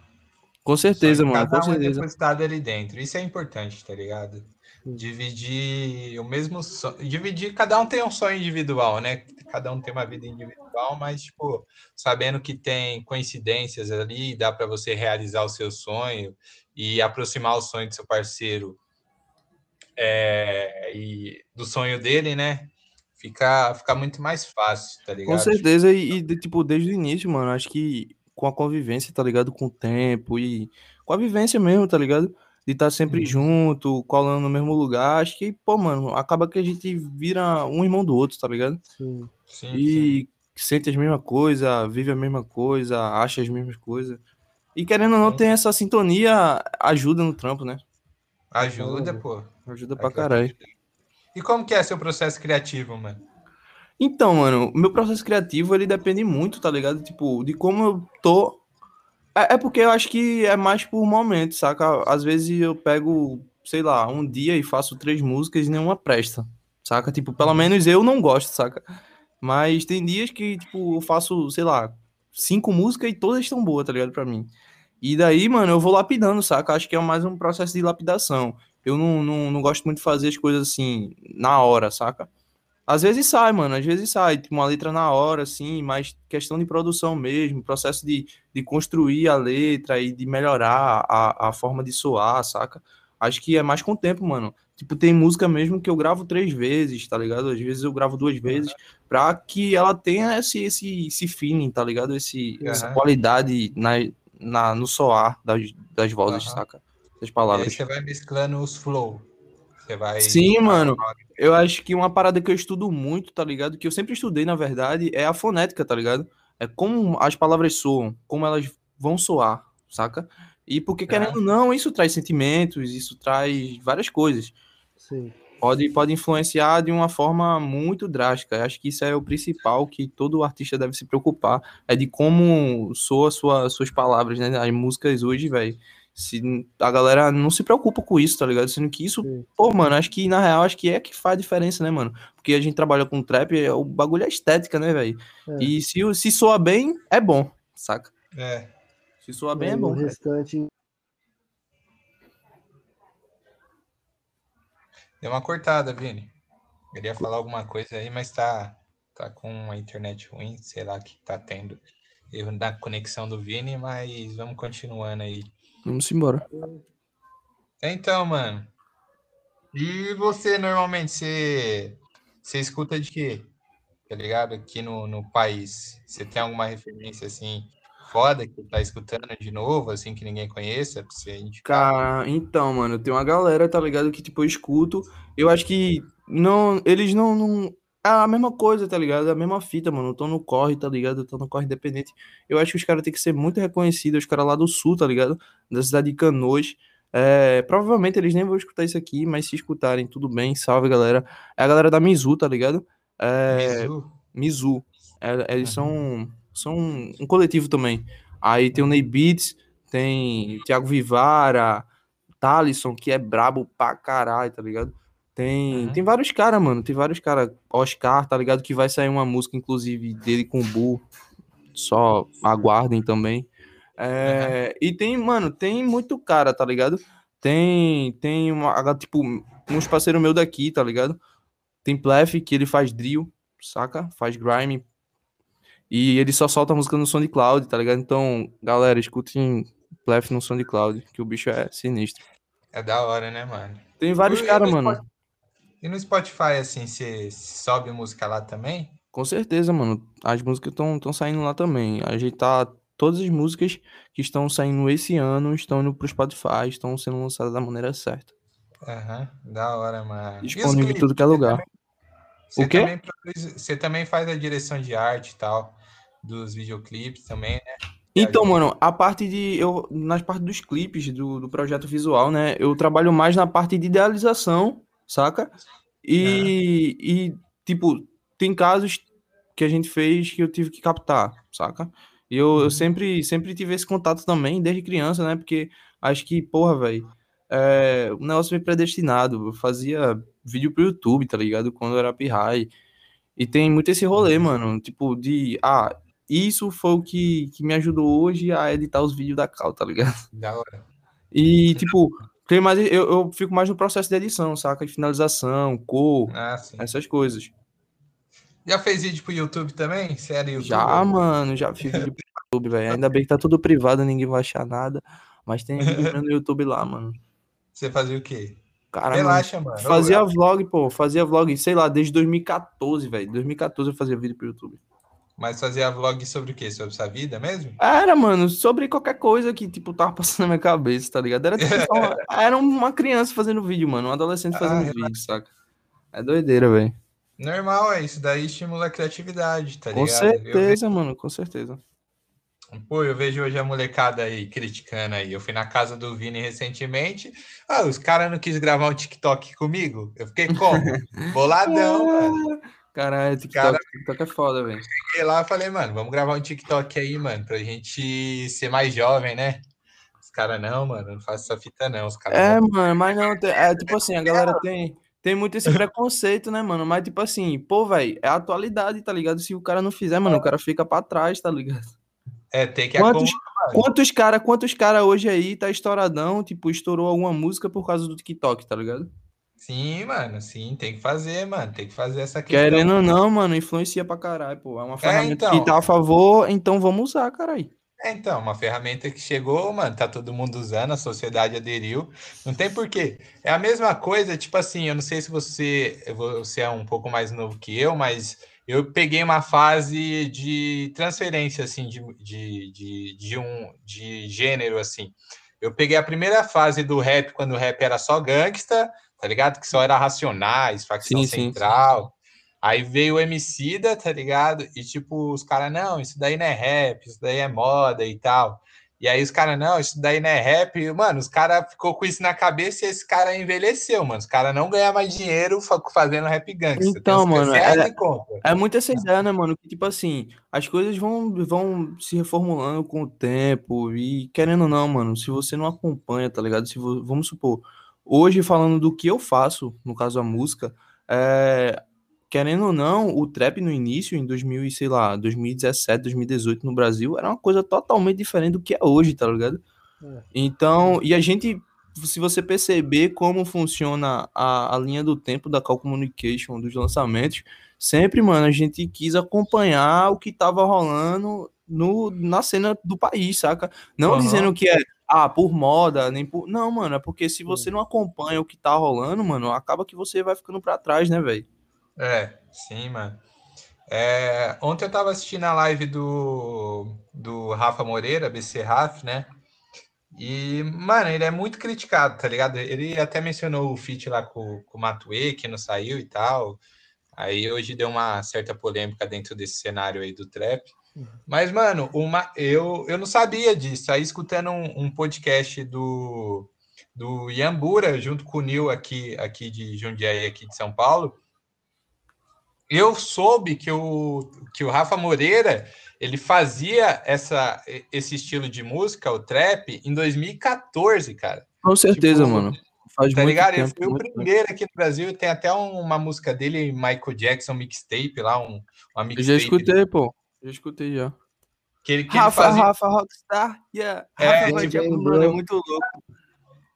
Com certeza, mano, Cada com um é certeza. depositado ali dentro. Isso é importante, tá ligado? Dividir o mesmo sonho. Dividir, cada um tem um sonho individual, né? Cada um tem uma vida individual, mas, tipo, sabendo que tem coincidências ali, dá para você realizar o seu sonho e aproximar o sonho do seu parceiro é, e do sonho dele, né? Fica, fica muito mais fácil, tá ligado? Com certeza, e, e, de- tipo, desde o início, mano, acho que com a convivência, tá ligado? Com o tempo e com a vivência mesmo, tá ligado? De estar sempre Uhum. junto, colando no mesmo lugar, acho que, pô, mano, acaba que a gente vira um irmão do outro, tá ligado? Sim. Sim, sim. E sente as mesmas coisas, vive a mesma coisa, acha as mesmas coisas. E querendo ou não, Sim. tem essa sintonia, ajuda no trampo, né? Ajuda, pô. Ajuda pra caralho. E como que é seu processo criativo, mano? Então, mano, o meu processo criativo, ele depende muito, tá ligado? Tipo, de como eu tô. É, é porque eu acho que é mais por momento, saca? Às vezes eu pego, sei lá, um dia e faço três músicas e nenhuma presta, saca? Tipo, pelo menos eu não gosto, saca? Mas tem dias que, tipo, eu faço, sei lá, cinco músicas e todas estão boas, tá ligado? Pra mim. E daí, mano, eu vou lapidando, saca? Acho que é mais um processo de lapidação. Eu não, não, não gosto muito de fazer as coisas assim, na hora, saca? Às vezes sai, mano, às vezes sai, tipo, uma letra na hora, assim, mas questão de produção mesmo, processo de, de construir a letra e de melhorar a, a forma de soar, saca? Acho que é mais com o tempo, mano. Tipo, tem música mesmo que eu gravo três vezes, tá ligado? Às vezes eu gravo duas vezes, pra que ela tenha esse, esse, esse feeling, tá ligado? Esse, Essa Aham. qualidade na, na, no soar das, das vozes, Aham. saca? Das E aí palavras. você vai mesclando os flow. Você vai. Sim, mano. Eu acho que uma parada que eu estudo muito, tá ligado? Que eu sempre estudei, na verdade, é a fonética, tá ligado? É como as palavras soam, como elas vão soar, saca? E porque, Tá. querendo ou não, isso traz sentimentos, isso traz várias coisas. Sim. Pode, pode influenciar de uma forma muito drástica. Eu acho que isso é o principal que todo artista deve se preocupar. É de como soa sua, suas palavras, né? As músicas hoje, velho. Se a galera não se preocupa com isso, tá ligado? Sendo que isso Sim. Pô, mano, acho que na real, acho que é que faz diferença, né, mano? Porque a gente trabalha com trap, é- o bagulho é estética, né, velho? É. E se, o- se soa bem, é bom, saca? É. Se soa bem, E é o bom. cara. restante Deu uma cortada, Vini. Queria falar alguma coisa aí, mas tá, tá com a internet ruim, sei lá que tá tendo erro na conexão do Vini, mas vamos continuando aí. Vamos embora. Então, mano. E você, normalmente, você, você escuta de quê? Tá ligado? Aqui no, no país. Você tem alguma referência, assim, foda que tá escutando de novo, assim, que ninguém conheça, pra você indicar? Cara, então, mano, tem uma galera, tá ligado, que, tipo, eu escuto. Eu acho que não, eles não, não... É a mesma coisa, tá ligado? É a mesma fita, mano. Tô no corre, tá ligado? Tô no corre independente. Eu acho que os caras têm que ser muito reconhecidos, os caras lá do sul, tá ligado? Da cidade de Canoas. É, provavelmente eles nem vão escutar isso aqui, mas se escutarem, tudo bem. Salve, galera. É a galera da Mizu, tá ligado? É, Mizu. Mizu. É, eles são, são um coletivo também. Aí tem o Ney Beats, tem Thiago Vivara, Talisson, que é brabo pra caralho, tá ligado? Tem, uhum. tem vários caras, mano. Tem vários caras. Oscar, tá ligado? Que vai sair uma música, inclusive, dele com o Bu. Só aguardem também. É, uhum. E tem, mano, tem muito cara, tá ligado? Tem, tem uma, tipo, uns parceiros meus daqui, tá ligado? Tem Plef, que ele faz drill, saca? Faz grime. E ele só solta música no SoundCloud, tá ligado? Então, galera, escutem Plef no SoundCloud, que o bicho é sinistro. É da hora, né, mano? Tem vários caras, mano. E no Spotify, assim, você sobe música lá também? Com certeza, mano. As músicas estão saindo lá também. A gente tá todas as músicas que estão saindo esse ano estão indo pro Spotify, estão sendo lançadas da maneira certa. Aham, uhum, da hora, mano. Disponível em tudo que é lugar. Você o quê? Também você também faz a direção de arte e tal, dos videoclipes também, né? Então, mano, a parte de. Eu, nas partes dos clipes do, do projeto visual, né? Eu trabalho mais na parte de idealização, saca? E, é. e, tipo, tem casos que a gente fez que eu tive que captar, saca? E eu, eu uhum. sempre, sempre tive esse contato também, desde criança, né? Porque acho que, porra, velho, é, o negócio foi predestinado. Eu fazia vídeo pro YouTube, tá ligado? Quando eu era pirrai. E tem muito esse rolê, uhum. mano. Tipo, de. Ah, isso foi o que, que me ajudou hoje a editar os vídeos da Cal, tá ligado? Da hora. E, tipo, tem mais, eu, eu fico mais no processo de edição, saca? De finalização, cor, ah, essas coisas. Já fez vídeo pro YouTube também? Sério, YouTube? Já, mano, já fiz vídeo pro YouTube, velho. Ainda bem que tá tudo privado, ninguém vai achar nada. Mas tem vídeo no YouTube lá, mano. Você fazia o quê? Cara, Relaxa, mano. mano. Fazia vlog, pô. Fazia vlog, sei lá, desde 2014, velho. 2014 eu fazia vídeo pro YouTube. Mas fazia vlog sobre o quê? Sobre sua vida mesmo? Era, mano, sobre qualquer coisa que, tipo, tava passando na minha cabeça, tá ligado? Era, tipo, só, era uma criança fazendo vídeo, mano. Um adolescente fazendo ah, vídeo, saca? É doideira, velho. Normal, é isso daí estimula a criatividade, tá com ligado? Com certeza, mano, com certeza. Pô, eu vejo hoje a molecada aí criticando aí. Eu fui na casa do Vini recentemente. Ah, os caras não quis gravar um TikTok comigo. Eu fiquei como? Boladão, mano. Caralho, TikTok, cara, TikTok é foda, velho. Cheguei lá e falei, mano, vamos gravar um TikTok aí, mano, pra gente ser mais jovem, né? Os caras, não, mano, não faço essa fita, não. Os caras é, mano, mas não, é tipo assim, a galera tem tem muito esse preconceito, né, mano? Mas, tipo assim, pô, velho, é atualidade, tá ligado? Se o cara não fizer, mano, o cara fica pra trás, tá ligado? É, tem que Quantos, quantos cara, quantos cara hoje aí tá estouradão, tipo, estourou alguma música por causa do TikTok, tá ligado? Sim, mano, sim, tem que fazer, mano, tem que fazer essa questão. Querendo ou não, mano, influencia pra caralho, pô. É uma é, ferramenta é, então... que tá a favor, então vamos usar, caralho. É, então, uma ferramenta que chegou, mano, tá todo mundo usando, a sociedade aderiu. Não tem porquê. É a mesma coisa, tipo assim, eu não sei se você, você é um pouco mais novo que eu, mas eu peguei uma fase de transferência, assim, de, de, de, de um de gênero, assim. Eu peguei a primeira fase do rap, quando o rap era só gangsta, tá ligado? Que só era Racionais, Facção sim, Central. Sim, sim. Aí veio o Emicida, tá ligado? E tipo, os caras, não, isso daí não é rap, isso daí é moda e tal. E aí os caras, não, isso daí não é rap. Mano, os caras ficou com isso na cabeça e esse cara envelheceu, mano. Os caras não ganham mais dinheiro fazendo rap gangster. Então, mano, é, é muito essa ideia, né, mano? Que tipo assim, as coisas vão, vão se reformulando com o tempo e querendo ou não, mano, se você não acompanha, tá ligado? Se vamos supor, hoje falando do que eu faço, no caso a música, é, querendo ou não, o trap no início, em 2000, sei lá, 2017, 2018 no Brasil, era uma coisa totalmente diferente do que é hoje, tá ligado? É. Então, e a gente se você perceber como funciona a, a linha do tempo da Call Communication dos lançamentos, sempre, mano, a gente quis acompanhar o que tava rolando no, na cena do país, saca? Não uhum. dizendo que é, ah, por moda, nem por. Não, mano, é porque se você não acompanha o que tá rolando, mano, acaba que você vai ficando pra trás, né, velho? É, sim, mano. É, ontem eu tava assistindo a live do, do Rafa Moreira, BC Raf, né? E, mano, ele é muito criticado, tá ligado? Ele até mencionou o feat lá com, com o Matue, que não saiu e tal. Aí hoje deu uma certa polêmica dentro desse cenário aí do trap. Mas, mano, uma, eu, eu não sabia disso. Aí, escutando um, um podcast do, do Iambura, junto com o Nil aqui, aqui de Jundiaí, aqui de São Paulo, eu soube que o, que o Rafa Moreira ele fazia essa, esse estilo de música, o trap, em 2014, cara. Com certeza, tipo, mano. Faz tá ligado? Tempo, ele foi o primeiro tempo. aqui no Brasil. Tem até uma música dele, Michael Jackson mixtape lá, um, uma mixtape. Já escutei, pô. Já escutei já. Que ele, que Rafa, ele fazia... Rafa, Rockstar. Yeah. É, Rafa, tipo, mano, é muito louco.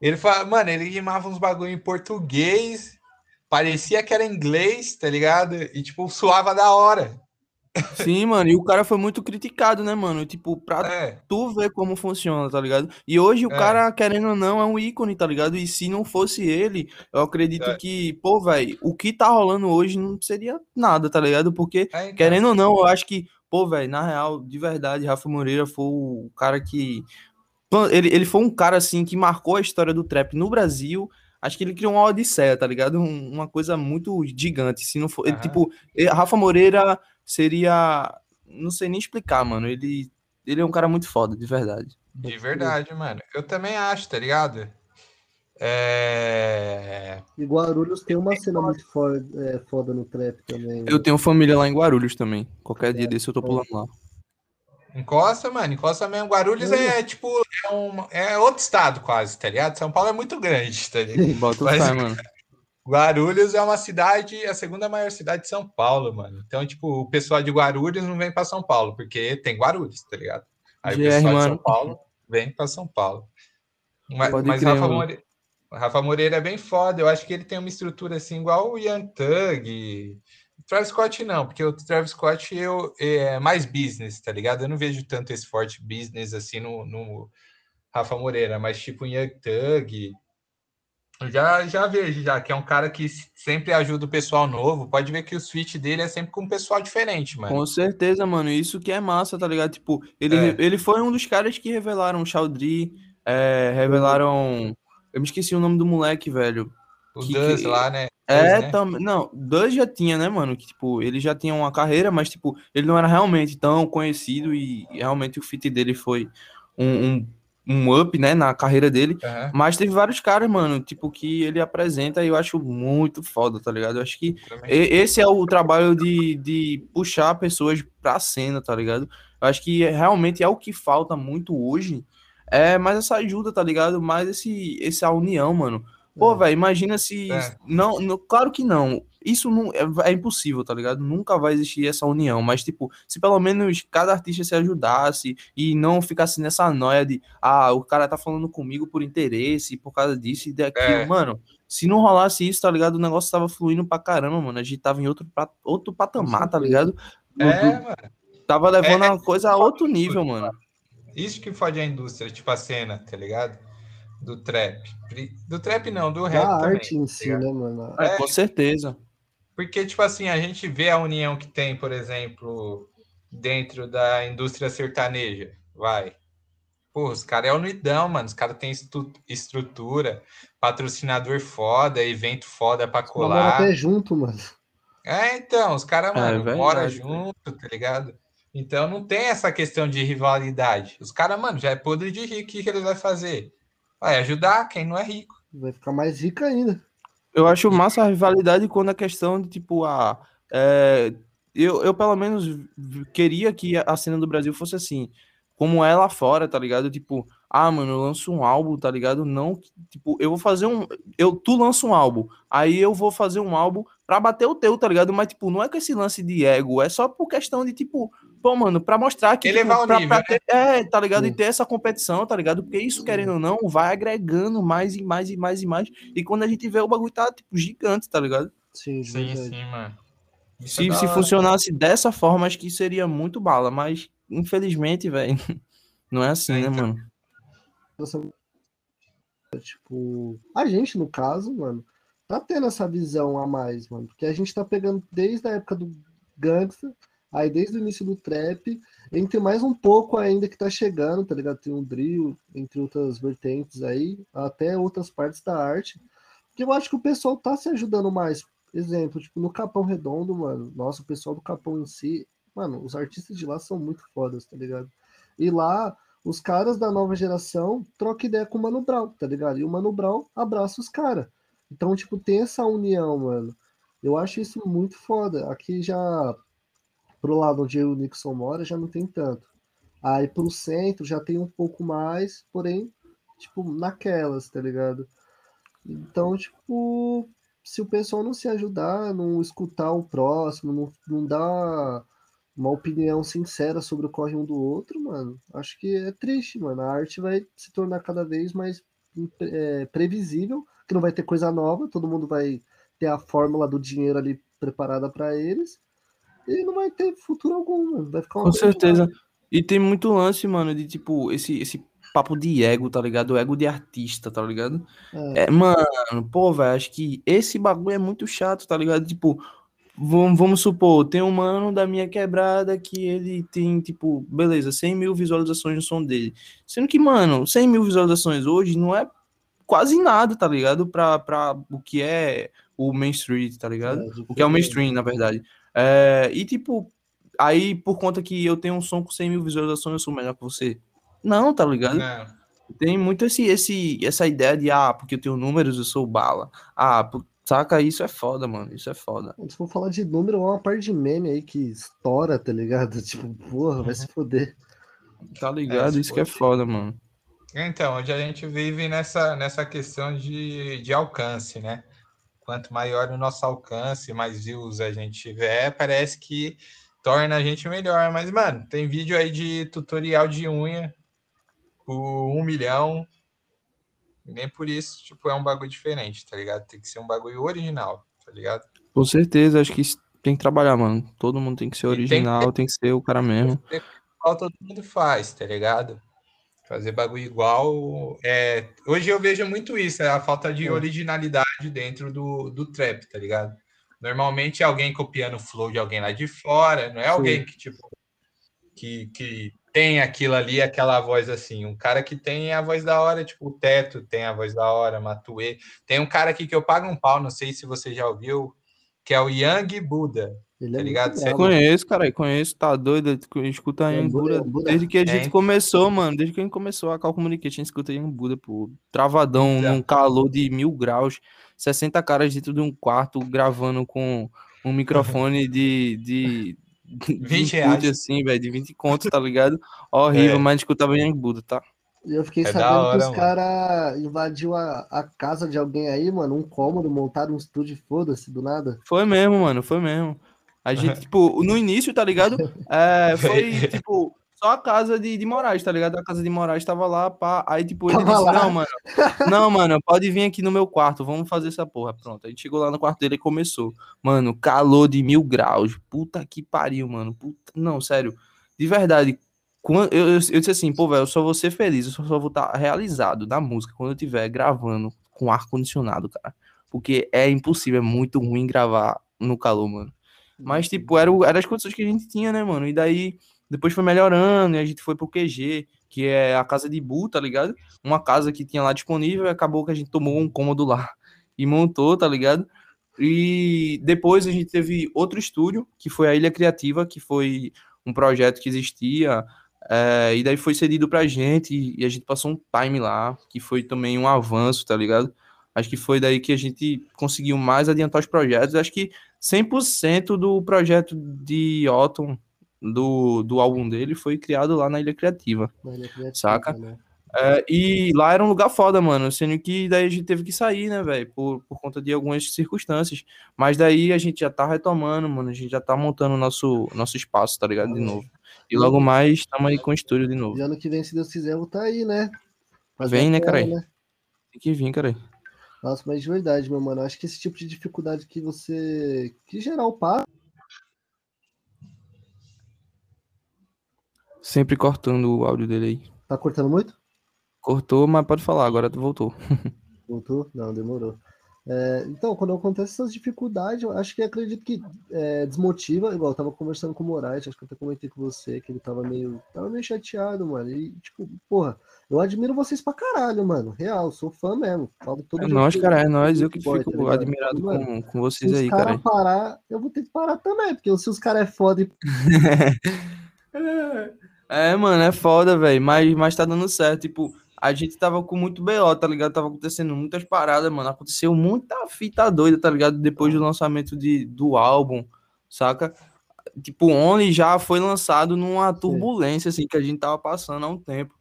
Ele fala, mano, ele rimava uns bagulho em português, parecia que era inglês, tá ligado? E, tipo, suava da hora. Sim, mano, e o cara foi muito criticado, né, mano? Tipo, pra é. tu ver como funciona, tá ligado? E hoje o é. cara, querendo ou não, é um ícone, tá ligado? E se não fosse ele, eu acredito é. que, pô, velho, o que tá rolando hoje não seria nada, tá ligado? Porque, é, então. querendo ou não, eu acho que, pô, velho, na real, de verdade, Rafa Moreira foi o cara que. Ele, ele foi um cara, assim, que marcou a história do trap no Brasil acho que ele criou uma odisseia, tá ligado? Um, uma coisa muito gigante. Se não for, ele, tipo, Rafa Moreira seria. Não sei nem explicar, mano. Ele, ele é um cara muito foda, de verdade. De verdade, mano. Eu também acho, tá ligado? É... E Guarulhos tem uma cena muito foda, é, foda no trap também. Eu tenho família lá em Guarulhos também. Qualquer é, dia desse eu tô pulando lá. Encosta, mano, encosta mesmo. Guarulhos é, é tipo, é, um, é outro estado quase, tá ligado? São Paulo é muito grande, tá ligado? Bota Mas, fé, mano. Guarulhos é uma cidade, a segunda maior cidade de São Paulo, mano. Então, tipo, o pessoal de Guarulhos não vem para São Paulo, porque tem Guarulhos, tá ligado? Aí GR, o pessoal mano. de São Paulo vem para São Paulo. Mas, mas Rafa, Moreira, Rafa Moreira é bem foda. Eu acho que ele tem uma estrutura assim, igual o Young Thug. Travis Scott não, porque o Travis Scott eu, é mais business, tá ligado? Eu não vejo tanto esse forte business assim no, no Rafa Moreira, mas tipo o Young Thug já, já vejo, já, que é um cara que sempre ajuda o pessoal novo. Pode ver que o switch dele é sempre com um pessoal diferente, mano. Com certeza, mano. Isso que é massa, tá ligado? Tipo, ele, é. ele foi um dos caras que revelaram o Chaudry, é, revelaram. Eu me esqueci o nome do moleque, velho. O que, Duz lá, né? É, né? também. Não, Duz já tinha, né, mano? Que, tipo, ele já tinha uma carreira, mas, tipo, ele não era realmente tão conhecido e realmente o fit dele foi um, um um up, né, na carreira dele. Uhum. Mas teve vários caras, mano, tipo, que ele apresenta e eu acho muito foda, tá ligado? Eu acho que esse é o trabalho de, de puxar pessoas pra cena, tá ligado? Eu acho que realmente é o que falta muito hoje. É mais essa ajuda, tá ligado? Mais esse, essa união, mano. Pô, é. velho, imagina se. É. Não, não, claro que não. Isso não é, é, impossível, tá ligado? Nunca vai existir essa união. Mas, tipo, se pelo menos cada artista se ajudasse e não ficasse nessa noia de ah, o cara tá falando comigo por interesse, por causa disso e daquilo, é. mano. Se não rolasse isso, tá ligado? O negócio tava fluindo pra caramba, mano. A gente tava em outro, outro patamar, tá ligado? É, mano. Tava levando é, a coisa a outro nível, mano. Isso que fode a indústria, tipo a cena, tá ligado? do trap. Do trap não, do rap. Da também, arte em tá si, né, mano? É, com certeza. Porque, tipo assim, a gente vê a união que tem, por exemplo, dentro da indústria sertaneja. Vai. Pô, os caras é unidão, mano. Os caras têm estrutura, patrocinador foda, evento foda pra colar. até junto, mano. É, então, os caras, é mano, é, moram junto, tá ligado? Então não tem essa questão de rivalidade. Os caras, mano, já é podre de rico, o que, que eles vão fazer? Vai ajudar quem não é rico. Vai ficar mais rico ainda. Eu acho massa a rivalidade quando a questão de, tipo, a. É, eu, eu, pelo menos, queria que a cena do Brasil fosse assim. Como é lá fora, tá ligado? Tipo, ah, mano, eu lanço um álbum, tá ligado? Não, tipo, eu vou fazer um. Eu, tu lança um álbum, aí eu vou fazer um álbum pra bater o teu, tá ligado? Mas, tipo, não é com esse lance de ego, é só por questão de, tipo, Pô, mano, pra mostrar que. Elevar tipo, o pra, nível, pra ter, É, tá ligado? E Sim. ter essa competição, tá ligado? Porque isso, querendo ou não, vai agregando mais e mais e mais e mais. E quando a gente vê o bagulho tá, tipo, gigante, tá ligado? Sim, Sim, sim, mano. Isso é Se, da se hora. funcionasse dessa forma, acho que seria muito bala. Mas, infelizmente, velho, não é assim, É, né, então. mano? Tipo, a gente, no caso, mano, tá tendo essa visão a mais, mano. Porque a gente tá pegando desde a época do gangsta, aí desde o início do trap, entre mais um pouco ainda que tá chegando, tá ligado? Tem um drill, entre outras vertentes aí, até outras partes da arte. Que eu acho que o pessoal tá se ajudando mais. Exemplo, tipo, no Capão Redondo, mano. Nossa, o pessoal do Capão em si, mano, os artistas de lá são muito fodas, tá ligado? E lá, os caras da nova geração trocam ideia com o Mano Brown, tá ligado? E o Mano Brown abraça os caras. Então, tipo, tem essa união, mano. Eu acho isso muito foda. Aqui já, pro lado onde o Nixon mora, já não tem tanto. Aí pro centro já tem um pouco mais, porém, tipo, naquelas, tá ligado? Então, tipo, se o pessoal não se ajudar, não escutar o próximo, não, não dar uma opinião sincera sobre o corre um do outro, mano, acho que é triste, mano. A arte vai se tornar cada vez mais é, previsível, que não vai ter coisa nova, todo mundo vai ter a fórmula do dinheiro ali preparada para eles, e não vai ter futuro algum, mano. Vai ficar uma Com certeza. E tem muito lance, mano, de tipo, esse, esse papo de ego, tá ligado? O ego de artista, tá ligado? É. É, mano, pô, velho, acho que esse bagulho é muito chato, tá ligado? Tipo, vamos, vamos supor, tem um mano da minha quebrada que ele tem, tipo, beleza, 100 mil visualizações no som dele. Sendo que, mano, 100 mil visualizações hoje não é quase nada, tá ligado? Pra, pra o que é o mainstream, tá ligado? É, O que é o mainstream, na verdade. É, e, tipo, aí por conta que eu tenho um som com 100 mil visualizações, eu sou melhor que você. Não, tá ligado? Não. Tem muito esse, esse, essa ideia de, ah, porque eu tenho números, eu sou bala. Ah, pu- saca? Isso é foda, mano. Isso é foda. Se for falar de número, é uma parte de meme aí que estoura, tá ligado? Tipo, porra, vai se foder. Tá ligado? É, Isso que é foda, mano. Então, hoje a gente vive nessa, nessa questão de, de alcance, né? Quanto maior o nosso alcance, mais views a gente tiver, parece que torna a gente melhor. Mas, mano, tem vídeo aí de tutorial de unha por um milhão. E nem por isso, tipo, é um bagulho diferente, tá ligado? Tem que ser um bagulho original, tá ligado? Com certeza, acho que tem que trabalhar, mano. Todo mundo tem que ser E tem que original, tem que ser o cara mesmo. igual todo mundo faz, tá ligado? Fazer bagulho igual. É... Hoje eu vejo muito isso, é a falta de É. originalidade dentro do, do trap, tá ligado? Normalmente é alguém copiando o flow de alguém lá de fora, não é alguém que, tipo, que, que tem aquilo ali, aquela voz assim. Um cara que tem a voz da hora, tipo, o Teto tem a voz da hora, Matue. Tem um cara aqui que eu pago um pau, não sei se você já ouviu, que é o Young Buda. Ele Tá é ligado? Você. Conheço, cara, conheço, tá doido. Escuta É, Young Buda, Buda Buda. desde que a gente É. começou, mano. Desde que a gente começou a Cal Communication, escuta Young Buda, pô. Travadão, Então. num calor de mil graus, 60 caras dentro de um quarto, gravando com um microfone de de 20 input, reais. assim, velho, de 20 contos, tá ligado? Horrível, É. mas escutava Young Buda, tá? E eu fiquei É sabendo hora, que os caras invadiu a, a casa de alguém aí, mano, um cômodo, montaram um estúdio, foda-se, do nada. Foi mesmo, mano, foi mesmo. A gente, tipo, no início, tá ligado? É, foi, tipo, só a casa de, de Moraes, tá ligado? A casa de Moraes tava lá, pá. Aí, tipo, ele Tava disse, lá. não, mano, não, mano, pode vir aqui no meu quarto, vamos fazer essa porra. Pronto, a gente chegou lá no quarto dele e começou. Mano, calor de mil graus. Puta que pariu, mano. Puta... Não, sério. De verdade, quando, eu, eu, eu disse assim, pô, velho, eu só vou ser feliz, eu só, só vou estar realizado na música quando eu estiver gravando com ar-condicionado, cara. Porque é impossível, é muito ruim gravar no calor, mano. Mas, tipo, era, o- era as condições que a gente tinha, né, mano? E daí, depois foi melhorando, e a gente foi pro QG, que é a casa de Bu, tá ligado? Uma casa que tinha lá disponível, acabou que a gente tomou um cômodo lá e montou, tá ligado? E depois a gente teve outro estúdio, que foi a Ilha Criativa, que foi um projeto que existia, é, e daí foi cedido pra gente, e, e a gente passou um time lá, que foi também um avanço, tá ligado? Acho que foi daí que a gente conseguiu mais adiantar os projetos. Acho que 100% do projeto de Otton, do, do álbum dele, foi criado lá na Ilha Criativa. Mas ele é criativo, Saca? né? É, e lá era um lugar foda, mano. Sendo que daí a gente teve que sair, né, velho? Por, por conta de algumas circunstâncias. Mas daí a gente já tá retomando, mano. A gente já tá montando o nosso, nosso espaço, tá ligado? De novo. E logo mais estamos aí com o estúdio de novo. E ano que vem, se Deus quiser, eu vou estar tá aí, né? Fazer vem, né, cara? Né? Tem que vir, cara. Nossa, mas de verdade, meu mano, acho que esse tipo de dificuldade que você. que geral passa. Sempre cortando o áudio dele aí. Tá cortando muito? Cortou, mas pode falar, agora tu voltou. Voltou? Não, demorou. É, então, quando acontecem essas dificuldades, eu acho que acredito que é, desmotiva, igual eu tava conversando com o Moraes, acho que eu até comentei com você, que ele tava meio, tava meio chateado, mano. E, tipo, porra, eu admiro vocês pra caralho, mano. Real, sou fã mesmo. Falo todo é nós, cara, é nós, eu que fico tá admirado mano, com, com vocês aí, cara. Se os caras parar, eu vou ter que parar também, porque se os caras é foda e... é, mano, é foda, velho, mas, mas tá dando certo, tipo a gente tava com muito BO, tá ligado? Tava acontecendo muitas paradas, mano. Aconteceu muita fita doida, tá ligado? Depois do lançamento de, do álbum, saca? Tipo, Only já foi lançado numa turbulência, assim, que a gente tava passando há um tempo.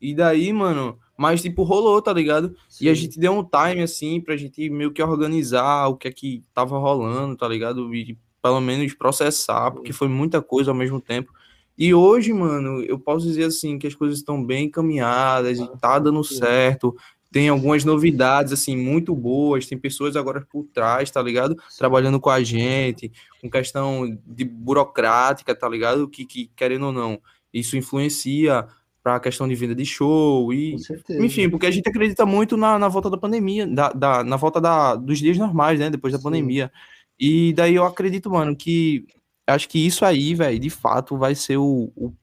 E daí, mano, mas tipo, rolou, tá ligado? Sim. E a gente deu um time, assim, pra gente meio que organizar o que é que tava rolando, tá ligado? E pelo menos processar, porque foi muita coisa ao mesmo tempo. E hoje, mano, eu posso dizer assim que as coisas estão bem encaminhadas e tá dando certo. Tem algumas novidades assim muito boas, tem pessoas agora por trás, tá ligado? Trabalhando com a gente, com questão de burocrática, tá ligado? Que, que querendo ou não, isso influencia para a questão de venda de show e enfim, porque a gente acredita muito na, na volta da pandemia, da, da, na volta da, dos dias normais, né, depois da Sim. pandemia. E daí eu acredito, mano, que acho que isso aí, velho, de fato vai ser o, o,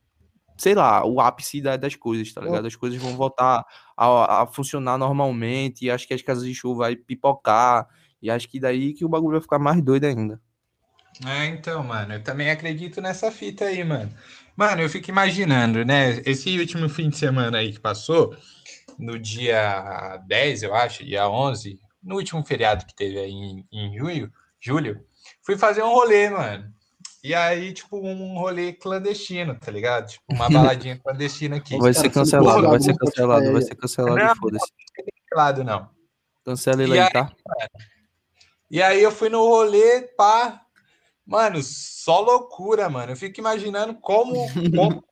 sei lá, o ápice da, das coisas, tá ligado? As coisas vão voltar a, a, funcionar normalmente, acho que as casas de show vai pipocar, e acho que daí que o bagulho vai ficar mais doido ainda. É, então, mano, eu também acredito nessa fita aí, mano. Mano, eu fico imaginando, né? Esse último fim de semana aí que passou, no dia 10, eu acho, dia 11, no último feriado que teve aí em, em julho, julho, fui fazer um rolê, mano. E aí, tipo, um rolê clandestino, tá ligado? Tipo, uma baladinha clandestina aqui. Vai ser cancelado, vai ser cancelado, vai ser cancelado, foda-se. Cancelado, não. Cancela ele aí, tá? E aí eu fui no rolê, pá. Mano, só loucura, mano. Eu fico imaginando como, como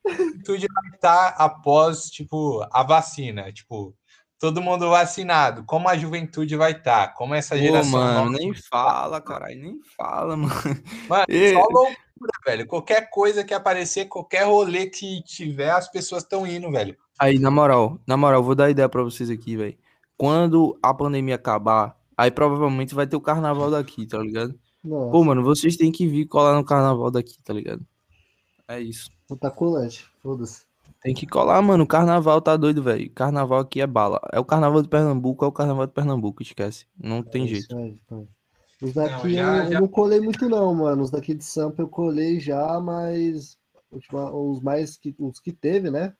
a vai estar após, tipo, a vacina. Tipo, todo mundo vacinado. Como a juventude vai estar? Como essa geração. Pô, mano, nem fala, caralho, nem fala, mano. Mano, e... só loucura velho. Qualquer coisa que aparecer, qualquer rolê que tiver, as pessoas estão indo, velho. Aí, na moral, na moral, vou dar ideia para vocês aqui, velho. Quando a pandemia acabar, aí provavelmente vai ter o carnaval daqui, tá ligado? Nossa. Pô, mano, vocês têm que vir colar no carnaval daqui, tá ligado? É isso. Puta colete, foda-se. Tem que colar, mano. O carnaval tá doido, velho. Carnaval aqui é bala. É o carnaval de Pernambuco, é o carnaval de Pernambuco, esquece. Não é tem jeito. Aí, então. Os daqui não, já, eu, já... eu, não colei muito não, mano. Os daqui de Sampa eu colei já, mas os mais que os que teve, né?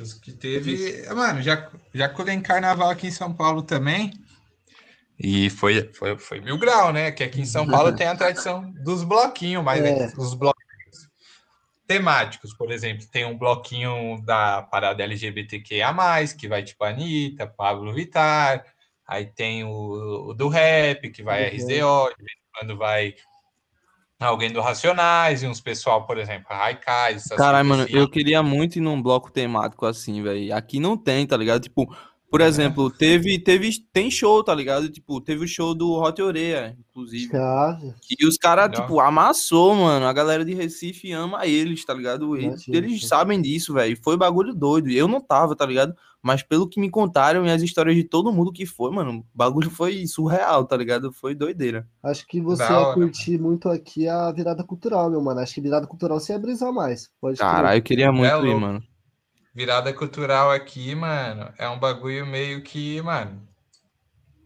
Os que teve, mano, já já colei em carnaval aqui em São Paulo também. E foi, foi, foi mil grau, né? Que aqui em São Paulo tem a tradição dos bloquinhos, mas é. os bloquinhos temáticos, por exemplo, tem um bloquinho da parada LGBTQIA+, que vai tipo Anitta, Pablo Vittar, Aí tem o, o do rap, que vai uhum. RZO, quando vai alguém do Racionais, e uns pessoal, por exemplo, Raikais. Caralho, mano, assim. eu queria muito ir num bloco temático assim, velho. Aqui não tem, tá ligado? Tipo, por exemplo, teve, teve, tem show, tá ligado? Tipo, teve o show do Hot Oreia, inclusive. Cara. E os caras, tipo, amassou, mano. A galera de Recife ama eles, tá ligado? Eles, eles sabem disso, velho. Foi bagulho doido. Eu não tava, tá ligado? Mas pelo que me contaram e as histórias de todo mundo que foi, mano, o bagulho foi surreal, tá ligado? Foi doideira. Acho que você ia curtir muito aqui a virada cultural, meu mano. Acho que virada cultural você ia brisar mais. Pode Caralho, eu queria muito é ir, mano virada cultural aqui, mano, é um bagulho meio que, mano.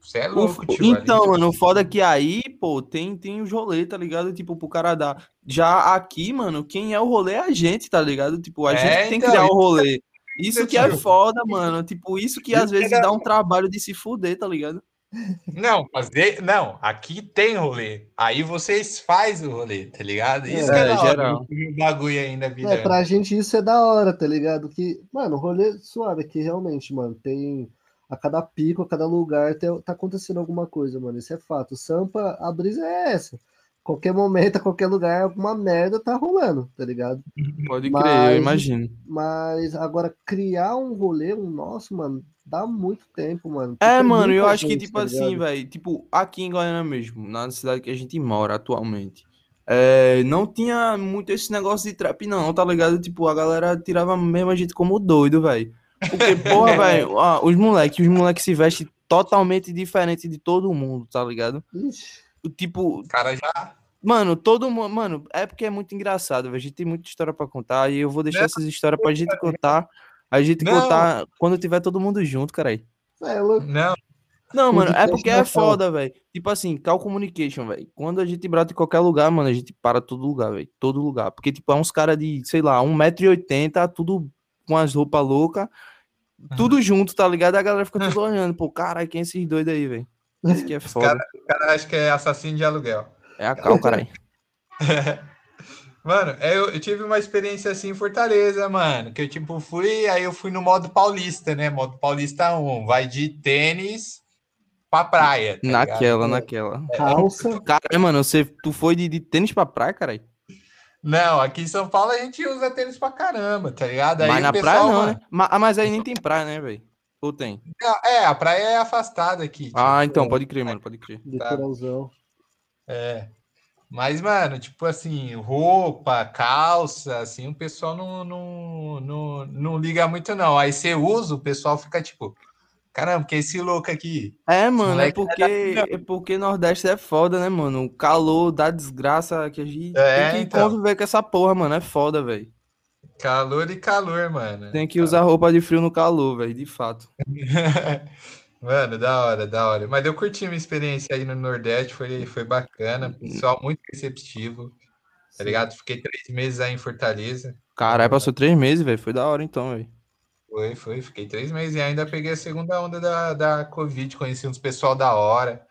Você é louco, tio. Então, ali, mano, o foda é que aí, pô, tem, tem os rolê, tá ligado? Tipo, pro cara dar. Já aqui, mano, quem é o rolê é a gente, tá ligado? Tipo, a é, gente tem então, que criar o rolê. Isso que é foda, mano. Tipo, isso que às vezes dá um trabalho de se fuder, tá ligado? Não, fazer. Não, aqui tem rolê. Aí vocês fazem o rolê, tá ligado? Isso é, é geral. bagulho ainda virando. É, pra gente isso é da hora, tá ligado? Que, mano, rolê suave aqui realmente, mano, tem. A cada pico, a cada lugar tá acontecendo alguma coisa, mano. Isso é fato. Sampa, a brisa é essa. Qualquer momento, a qualquer lugar, alguma merda tá rolando, tá ligado? Pode crer, mas, eu imagino. Mas agora, criar um rolê, um nosso, mano, dá muito tempo, mano. É, tipo, mano, eu acho que, tipo tá assim, velho, tipo, aqui em Goiânia mesmo, na cidade que a gente mora atualmente, é, não tinha muito esse negócio de trap, não, tá ligado? Tipo, a galera tirava mesmo a gente como doido, velho. Porque, porra, velho, os moleques, os moleques se vestem totalmente diferente de todo mundo, tá ligado? Ixi. Tipo. Cara já. Mano, todo mundo. Mano, é porque é muito engraçado, velho. A gente tem muita história pra contar e eu vou deixar não, essas histórias pra gente contar. A gente não. contar quando tiver todo mundo junto, cara aí. É, não. Não, mano, é porque é foda, velho. Tipo assim, call communication, velho. Quando a gente brota em qualquer lugar, mano, a gente para todo lugar, velho. Todo lugar. Porque, tipo, é uns caras de, sei lá, 1,80m, tudo com as roupas loucas, tudo junto, tá ligado? A galera fica tudo olhando, pô, caralho, quem é esses doidos aí, velho? Isso que é foda. Cara, o cara acha que é assassino de aluguel. É a cal, caralho. Mano, é, eu, eu, tive uma experiência assim em Fortaleza, mano. Que eu, tipo, fui, aí eu fui no modo paulista, né? Modo paulista 1. Vai de tênis pra praia. Tá naquela, ligado? naquela. É. Calça. Cara, mano, você, tu foi de, de tênis pra praia, caralho? Não, aqui em São Paulo a gente usa tênis pra caramba, tá ligado? Aí mas na pessoal, praia não, mano... né? Mas, ah, mas aí nem tem praia, né, velho? Ou tem? É, a praia é afastada aqui. Tipo, ah, então, pode crer, mano, pode crer. Litoralzão. É. Mas, mano, tipo assim, roupa, calça, assim, o pessoal não, não, não, não liga muito, não. Aí você usa, o pessoal fica tipo, caramba, que é esse louco aqui? É, mano, é porque, é porque Nordeste é foda, né, mano? O calor da desgraça que a gente é, tem que então. conviver com essa porra, mano. É foda, velho. Calor e calor, mano. Tem que usar roupa de frio no calor, velho, de fato. mano, da hora, da hora. Mas eu curti minha experiência aí no Nordeste, foi, foi bacana. Pessoal muito receptivo, tá ligado? Fiquei três meses aí em Fortaleza. Caralho, passou três meses, velho. Foi da hora então, velho. Foi, foi. Fiquei três meses e ainda peguei a segunda onda da, da Covid. Conheci uns pessoal da hora.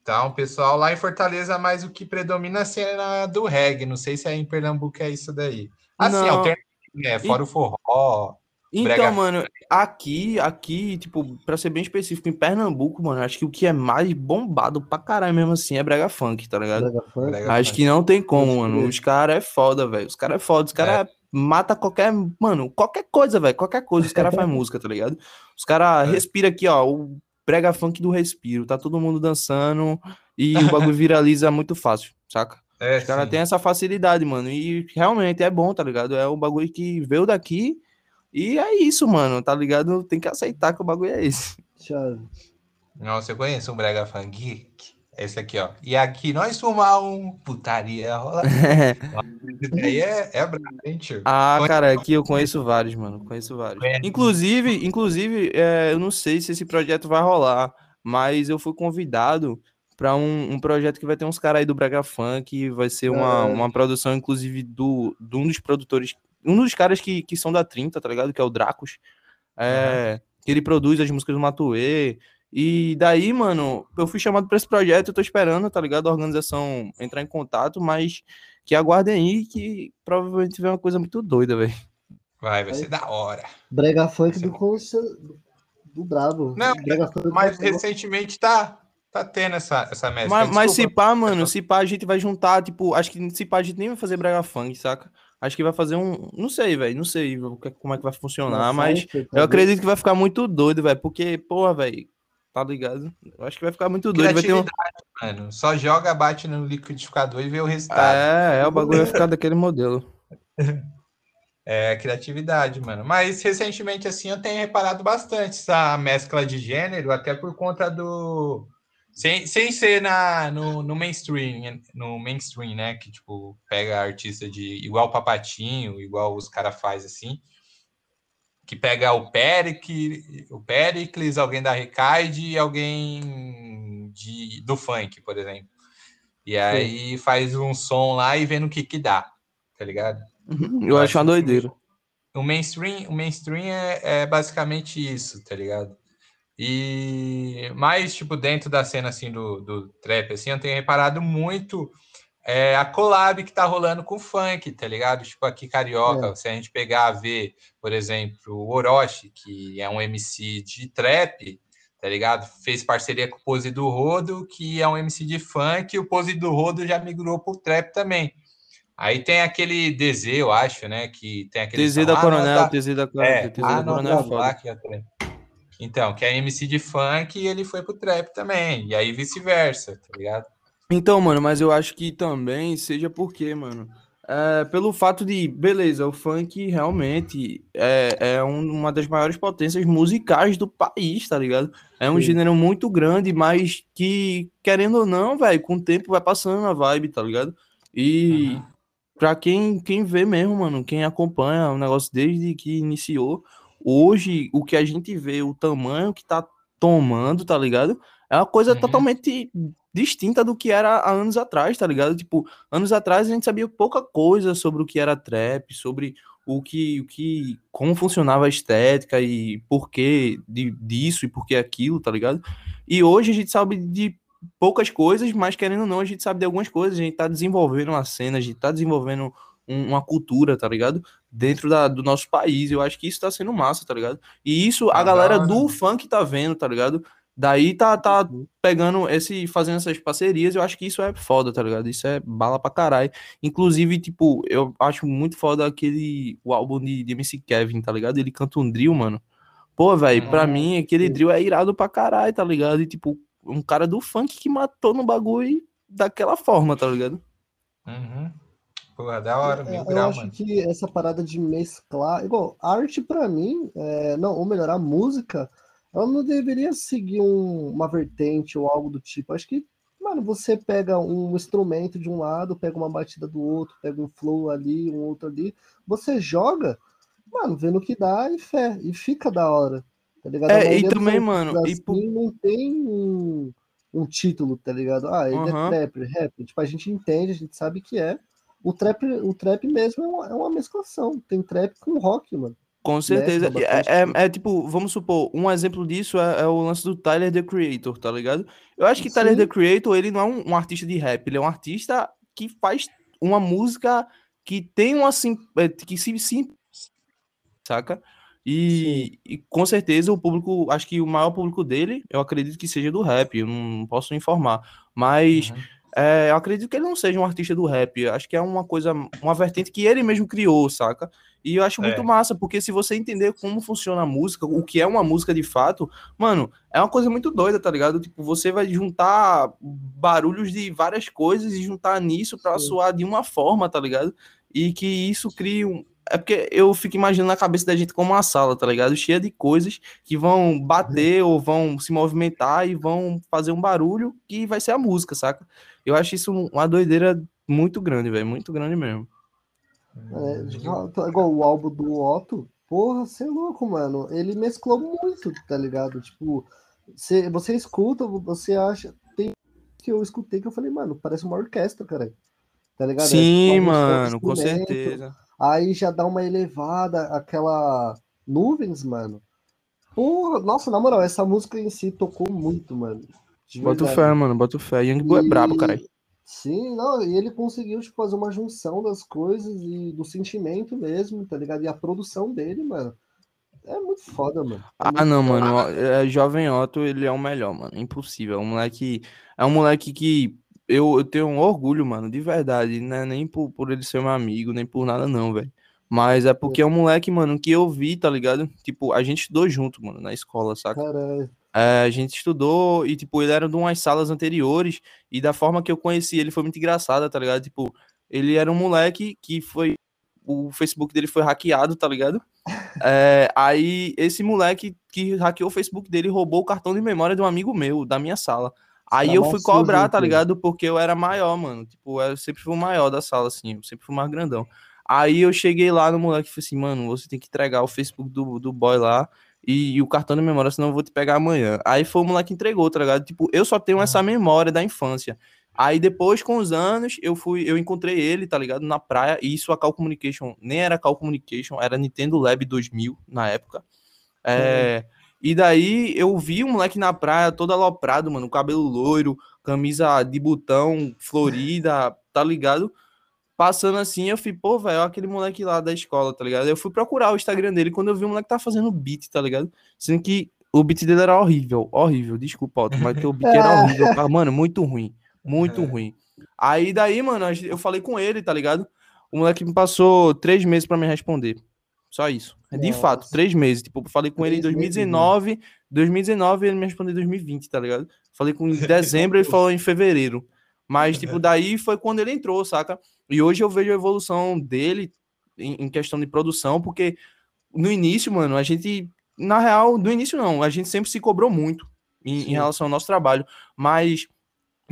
Então, pessoal lá em Fortaleza, mais o que predomina é a cena do reggae. Não sei se aí em Pernambuco é isso daí. Assim, alternativa é, fora e... o forró. Então, brega... mano, aqui, aqui, tipo, pra ser bem específico, em Pernambuco, mano, acho que o que é mais bombado pra caralho mesmo assim é brega funk, tá ligado? Brega funk. Brega acho funk. que não tem como, mano. Os caras é foda, velho. Os caras é foda. Os caras é. mata qualquer, mano, qualquer coisa, velho. Qualquer coisa, os caras fazem música, tá ligado? Os caras é. respira aqui, ó, o brega funk do respiro. Tá todo mundo dançando e o bagulho viraliza muito fácil, saca? É, Os caras têm essa facilidade, mano. E realmente é bom, tá ligado? É o bagulho que veio daqui. E é isso, mano, tá ligado? Tem que aceitar que o bagulho é esse. Não, você conhece um Brega Funk? Esse aqui, ó. E aqui nós fumar um putaria rola. aí é, é brabo, hein, tio? Ah, cara, aqui eu conheço vários, mano. Conheço vários. Inclusive, inclusive é, eu não sei se esse projeto vai rolar, mas eu fui convidado para um, um, projeto que vai ter uns caras aí do Braga Funk, vai ser uma, uma produção, inclusive, do, de um dos produtores, um dos caras que, que são da 30, tá ligado? Que é o Dracos. É, uhum. Que ele produz as músicas do Matuê. E daí, mano, eu fui chamado para esse projeto, eu tô esperando, tá ligado? A organização entrar em contato, mas que aguardem aí que provavelmente vem uma coisa muito doida, velho. Vai, vai ser da hora. Brega Funk do, do, do Brabo. Não, mas recentemente tá, Tá tendo essa, essa mescla. Mas, mas se pá, mano, se pá, a gente vai juntar, tipo, acho que se pá, a gente nem vai fazer brega funk, saca? Acho que vai fazer um. Não sei, velho. Não sei como é que vai funcionar, Nossa, mas eu acredito que vai ficar muito doido, velho. Porque, porra, velho. Tá ligado? Eu acho que vai ficar muito doido. Vai ter um... mano. Só joga, bate no liquidificador e vê o resultado. É, é, o bagulho vai ficar daquele modelo. É, criatividade, mano. Mas recentemente, assim, eu tenho reparado bastante essa mescla de gênero, até por conta do sem, sem ser na, no, no mainstream, no mainstream, né? Que, tipo, pega artista de igual o Papatinho, igual os caras faz assim. Que pega o Peric, o Pericles, alguém da Recaide e alguém de, do funk, por exemplo. E aí Sim. faz um som lá e vê no que que dá, tá ligado? Uhum, eu, eu acho uma doideira. O mainstream, o mainstream é, é basicamente isso, tá ligado? E mais, tipo, dentro da cena, assim, do, do trap, assim, eu tenho reparado muito é, a collab que tá rolando com o funk, tá ligado? Tipo, aqui Carioca, é. se a gente pegar a ver, por exemplo, o Orochi, que é um MC de trap, tá ligado? Fez parceria com o Pose do Rodo, que é um MC de funk, e o Pose do Rodo já migrou pro trap também. Aí tem aquele DZ, eu acho, né? Que tem aquele. DZ da Coronel, ah, DZ da Coronel. É, ah, não, Coronel não, é foda. Então, que é MC de funk e ele foi pro trap também. E aí vice-versa, tá ligado? Então, mano, mas eu acho que também seja porque, mano, é, pelo fato de, beleza, o funk realmente é, é um, uma das maiores potências musicais do país, tá ligado? É um Sim. gênero muito grande, mas que, querendo ou não, velho, com o tempo vai passando a vibe, tá ligado? E uhum. pra quem, quem vê mesmo, mano, quem acompanha o negócio desde que iniciou, hoje o que a gente vê, o tamanho que tá tomando, tá ligado? É uma coisa uhum. totalmente distinta do que era há anos atrás, tá ligado? Tipo, anos atrás a gente sabia pouca coisa sobre o que era trap, sobre o que, o que como funcionava a estética e por que de, disso e por que aquilo, tá ligado? E hoje a gente sabe de poucas coisas, mas querendo ou não, a gente sabe de algumas coisas, a gente tá desenvolvendo uma cena, a gente tá desenvolvendo um, uma cultura, tá ligado? Dentro da, do nosso país, eu acho que isso tá sendo massa, tá ligado? E isso a ah, galera do funk tá vendo, tá ligado? Daí tá, tá pegando esse, fazendo essas parcerias, eu acho que isso é foda, tá ligado? Isso é bala pra caralho. Inclusive, tipo, eu acho muito foda aquele, o álbum de, de MC Kevin, tá ligado? Ele canta um drill, mano. Pô, velho, pra mim aquele drill é irado pra caralho, tá ligado? E, tipo, um cara do funk que matou no bagulho daquela forma, tá ligado? Uhum. Pô, é da hora, é, Eu acho mano. que essa parada de mesclar, igual, arte pra mim, é, não, ou melhor, a música ela não deveria seguir um, uma vertente ou algo do tipo. Acho que, mano, você pega um instrumento de um lado, pega uma batida do outro, pega um flow ali, um outro ali, você joga, mano, vendo o que dá e fé, e fica da hora. Tá ligado? É, e também, mano, assim, e... não tem um, um título, tá ligado? Ah, ele uhum. é trap, rap. Tipo, a gente entende, a gente sabe que é. O trap, o trap mesmo é uma, é uma mesclação. Tem trap com rock, mano. Com certeza. É, é, é, tipo, vamos supor, um exemplo disso é, é, o lance do Tyler the Creator, tá ligado? Eu acho que Sim. Tyler the Creator, ele não é um, um, artista de rap, ele é um artista que faz uma música que tem uma sim, é, que se sim, saca? E, e, com certeza o público, acho que o maior público dele, eu acredito que seja do rap, eu não posso informar, mas uhum. É, eu acredito que ele não seja um artista do rap, acho que é uma coisa, uma vertente que ele mesmo criou, saca? E eu acho muito é. massa, porque se você entender como funciona a música, o que é uma música de fato, mano, é uma coisa muito doida, tá ligado? Tipo, você vai juntar barulhos de várias coisas e juntar nisso para soar de uma forma, tá ligado? E que isso cria um. É porque eu fico imaginando na cabeça da gente como uma sala, tá ligado? Cheia de coisas que vão bater ou vão se movimentar e vão fazer um barulho que vai ser a música, saca? Eu acho isso uma doideira muito grande, velho. Muito grande mesmo. É, igual o álbum do Otto, porra, você é louco, mano. Ele mesclou muito, tá ligado? Tipo, você, você escuta, você acha. Tem que eu escutei que eu falei, mano, parece uma orquestra, cara. Tá ligado? Sim, é, mano, com certeza. Aí já dá uma elevada, aquela nuvens, mano. Porra, nossa, na moral, essa música em si tocou muito, mano. Bota fé, mano, bota fé. Young Boy é brabo, caralho. Sim, não, e ele conseguiu tipo, fazer uma junção das coisas e do sentimento mesmo, tá ligado? E a produção dele, mano, é muito foda, mano. É ah, não, foda. mano, é, Jovem Otto, ele é o melhor, mano, impossível. É um moleque, é um moleque que eu, eu tenho um orgulho, mano, de verdade, né? Nem por, por ele ser meu amigo, nem por nada, não, velho. Mas é porque é um moleque, mano, que eu vi, tá ligado? Tipo, a gente estudou junto, mano, na escola, saca? Caralho. É, a gente estudou e, tipo, ele era de umas salas anteriores e da forma que eu conheci ele foi muito engraçada, tá ligado? Tipo, ele era um moleque que foi. O Facebook dele foi hackeado, tá ligado? É, aí esse moleque que hackeou o Facebook dele roubou o cartão de memória de um amigo meu, da minha sala. Aí tá eu fui cobrar, tá ligado? Porque eu era maior, mano. Tipo, eu sempre fui o maior da sala, assim. Eu sempre fui mais grandão. Aí eu cheguei lá no moleque e falei assim, mano, você tem que entregar o Facebook do, do boy lá e, e, o cartão de memória, senão eu vou te pegar amanhã. Aí foi o moleque que entregou, tá ligado? Tipo, eu só tenho essa memória da infância. Aí depois, com os anos, eu fui, eu encontrei ele, tá ligado? Na praia, e isso a Cal Communication, nem era Cal Communication, era Nintendo Lab 2000 na época. É, E daí eu vi um moleque na praia todo aloprado, mano, cabelo loiro, camisa de botão florida, tá ligado? passando assim, eu fui, pô, velho, aquele moleque lá da escola, tá ligado? Eu fui procurar o Instagram dele quando eu vi o moleque tá fazendo beat, tá ligado? Sendo que o beat dele era horrível, horrível. Desculpa, Otto, mas o beat era horrível. Mano, muito ruim. Muito é. ruim. Aí daí, mano, eu falei com ele, tá ligado? O moleque me passou três meses para me responder. Só isso. De Nossa. fato, três meses. Tipo, falei com três ele em 2019. Meses. 2019 ele me respondeu em 2020, tá ligado? Falei com ele em dezembro, ele falou em fevereiro. Mas, tipo, daí foi quando ele entrou, saca? E hoje eu vejo a evolução dele em, em questão de produção, porque no início, mano, a gente na real, no início não, a gente sempre se cobrou muito em, em relação ao nosso trabalho, mas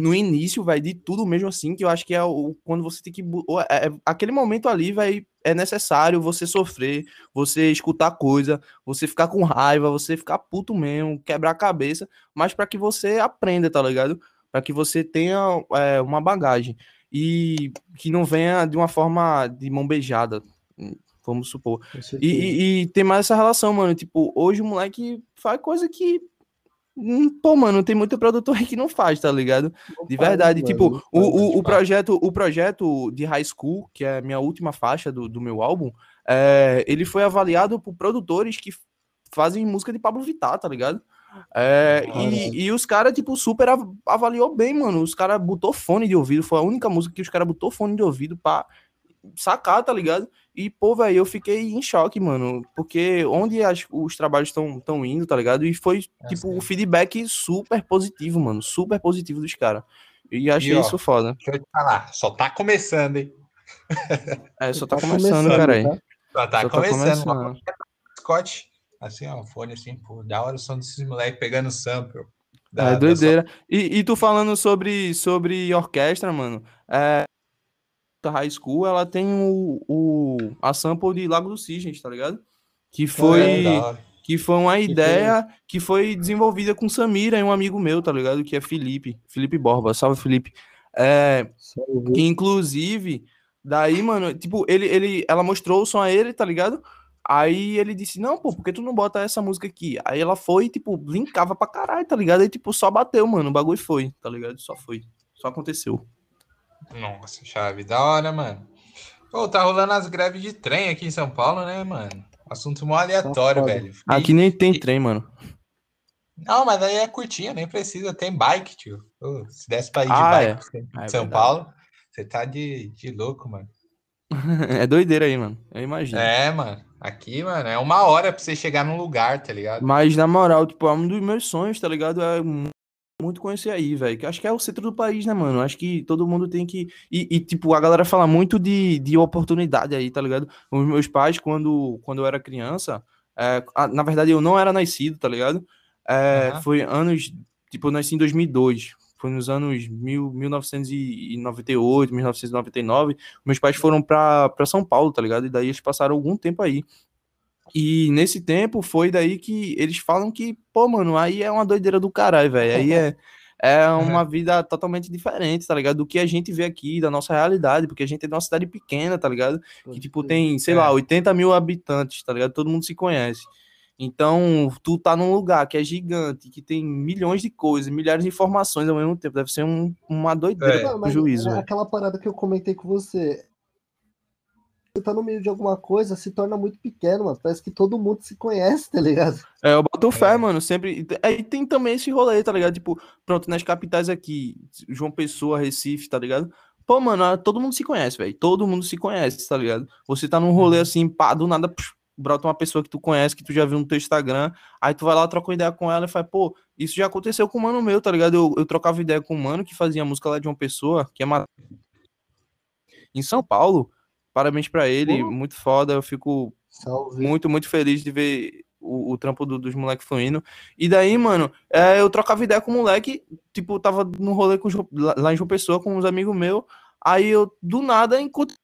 no início, vai de tudo mesmo assim, que eu acho que é o, quando você tem que. É, é, aquele momento ali, vai é necessário você sofrer, você escutar coisa, você ficar com raiva, você ficar puto mesmo, quebrar a cabeça, mas para que você aprenda, tá ligado? Para que você tenha é, uma bagagem e que não venha de uma forma de mão beijada, vamos supor. E, e, e, tem mais essa relação, mano. Tipo, hoje o moleque faz coisa que. Hum, pô, mano, tem muito produtor aí que não faz, tá ligado? De verdade. Faz, tipo, mano, o, o, o, projeto, o projeto de High School, que é a minha última faixa do, do meu álbum, é, ele foi avaliado por produtores que fazem música de Pablo Vittar, tá ligado? É, e, e, os caras, tipo, super avaliou bem, mano. Os caras botou fone de ouvido. Foi a única música que os caras botou fone de ouvido pra sacar, tá ligado? E, pô, velho, eu fiquei em choque, mano, porque onde as, os trabalhos estão tão indo, tá ligado? E foi, é tipo, o um feedback super positivo, mano, super positivo dos caras. E achei e, ó, isso foda. Deixa eu te falar, só tá começando, hein? É, só tá, tá começando, cara aí. Tá? Só tá só começando. Tá começando. Scott, assim, ó, fone assim, pô, da hora o som desses moleques pegando sample. Da, é doideira. E, e tu falando sobre, sobre orquestra, mano, é, High School, ela tem o, o, a sample de Lago dos Cisnes, tá ligado? Que foi, é, que foi uma ideia que foi desenvolvida com Samira e um amigo meu, tá ligado? Que é Felipe, Felipe Borba. Salve, Felipe. É, que, inclusive, daí, mano, tipo, ele, ele, ela mostrou o som a ele, tá ligado? Aí ele disse, não, pô, por que tu não bota essa música aqui? Aí ela foi, tipo, linkava pra caralho, tá ligado? Aí, tipo, só bateu, mano, o bagulho foi, tá ligado? Só foi. Só aconteceu. Nossa, chave, da hora, mano. Pô, tá rolando as greves de trem aqui em São Paulo, né, mano? Assunto mó aleatório, velho. Fiquei... Aqui nem tem trem, mano. Não, mas aí é curtinha, nem precisa. Tem bike, tio. Pô, se desse pra ir de ah, bike é. em ah, é São Paulo, você tá de, de louco, mano. é doideira aí, mano. Eu imagino. É, mano. Aqui, mano, é uma hora pra você chegar num lugar, tá ligado? Mas, na moral, tipo, é um dos meus sonhos, tá ligado? É muito conhecer aí, velho. Que acho que é o centro do país, né, mano? Acho que todo mundo tem que. E, e, tipo, a galera fala muito de, de oportunidade aí, tá ligado? Os meus pais, quando, quando eu era criança, é, na verdade eu não era nascido, tá ligado? É, uhum. Foi anos. Tipo, eu nasci em 2002. Foi nos anos mil, 1998, 1999. Meus pais foram pra, pra São Paulo, tá ligado? E daí eles passaram algum tempo aí. E nesse tempo foi daí que eles falam que, pô, mano, aí é uma doideira do caralho, velho. Aí é, é uma vida totalmente diferente, tá ligado? Do que a gente vê aqui, da nossa realidade, porque a gente é de uma cidade pequena, tá ligado? Que, tipo, tem, sei lá, 80 é. mil habitantes, tá ligado? Todo mundo se conhece. Então, tu tá num lugar que é gigante, que tem milhões de coisas, milhares de informações ao mesmo tempo. Deve ser um, uma doideira é. Juízo. É aquela parada que eu comentei com você você tá no meio de alguma coisa, se torna muito pequeno, mano. Parece que todo mundo se conhece, tá ligado? É, eu boto fé, é. mano. Sempre. Aí tem também esse rolê, tá ligado? Tipo, pronto, nas capitais aqui, João Pessoa, Recife, tá ligado? Pô, mano, todo mundo se conhece, velho. Todo mundo se conhece, tá ligado? Você tá num rolê uhum. assim, pá, do nada, psh, brota uma pessoa que tu conhece, que tu já viu no teu Instagram, aí tu vai lá, troca uma ideia com ela e fala, pô, isso já aconteceu com um mano meu, tá ligado? Eu, eu trocava ideia com um mano que fazia música lá de uma pessoa, que é uma... em São Paulo, Parabéns para ele, muito foda. Eu fico Salve. muito, muito feliz de ver o, o trampo do, dos moleques fluindo. E daí, mano, é, eu trocava ideia com o moleque, tipo, tava no rolê com, lá em João Pessoa com uns amigos meus. Aí eu, do nada, encontro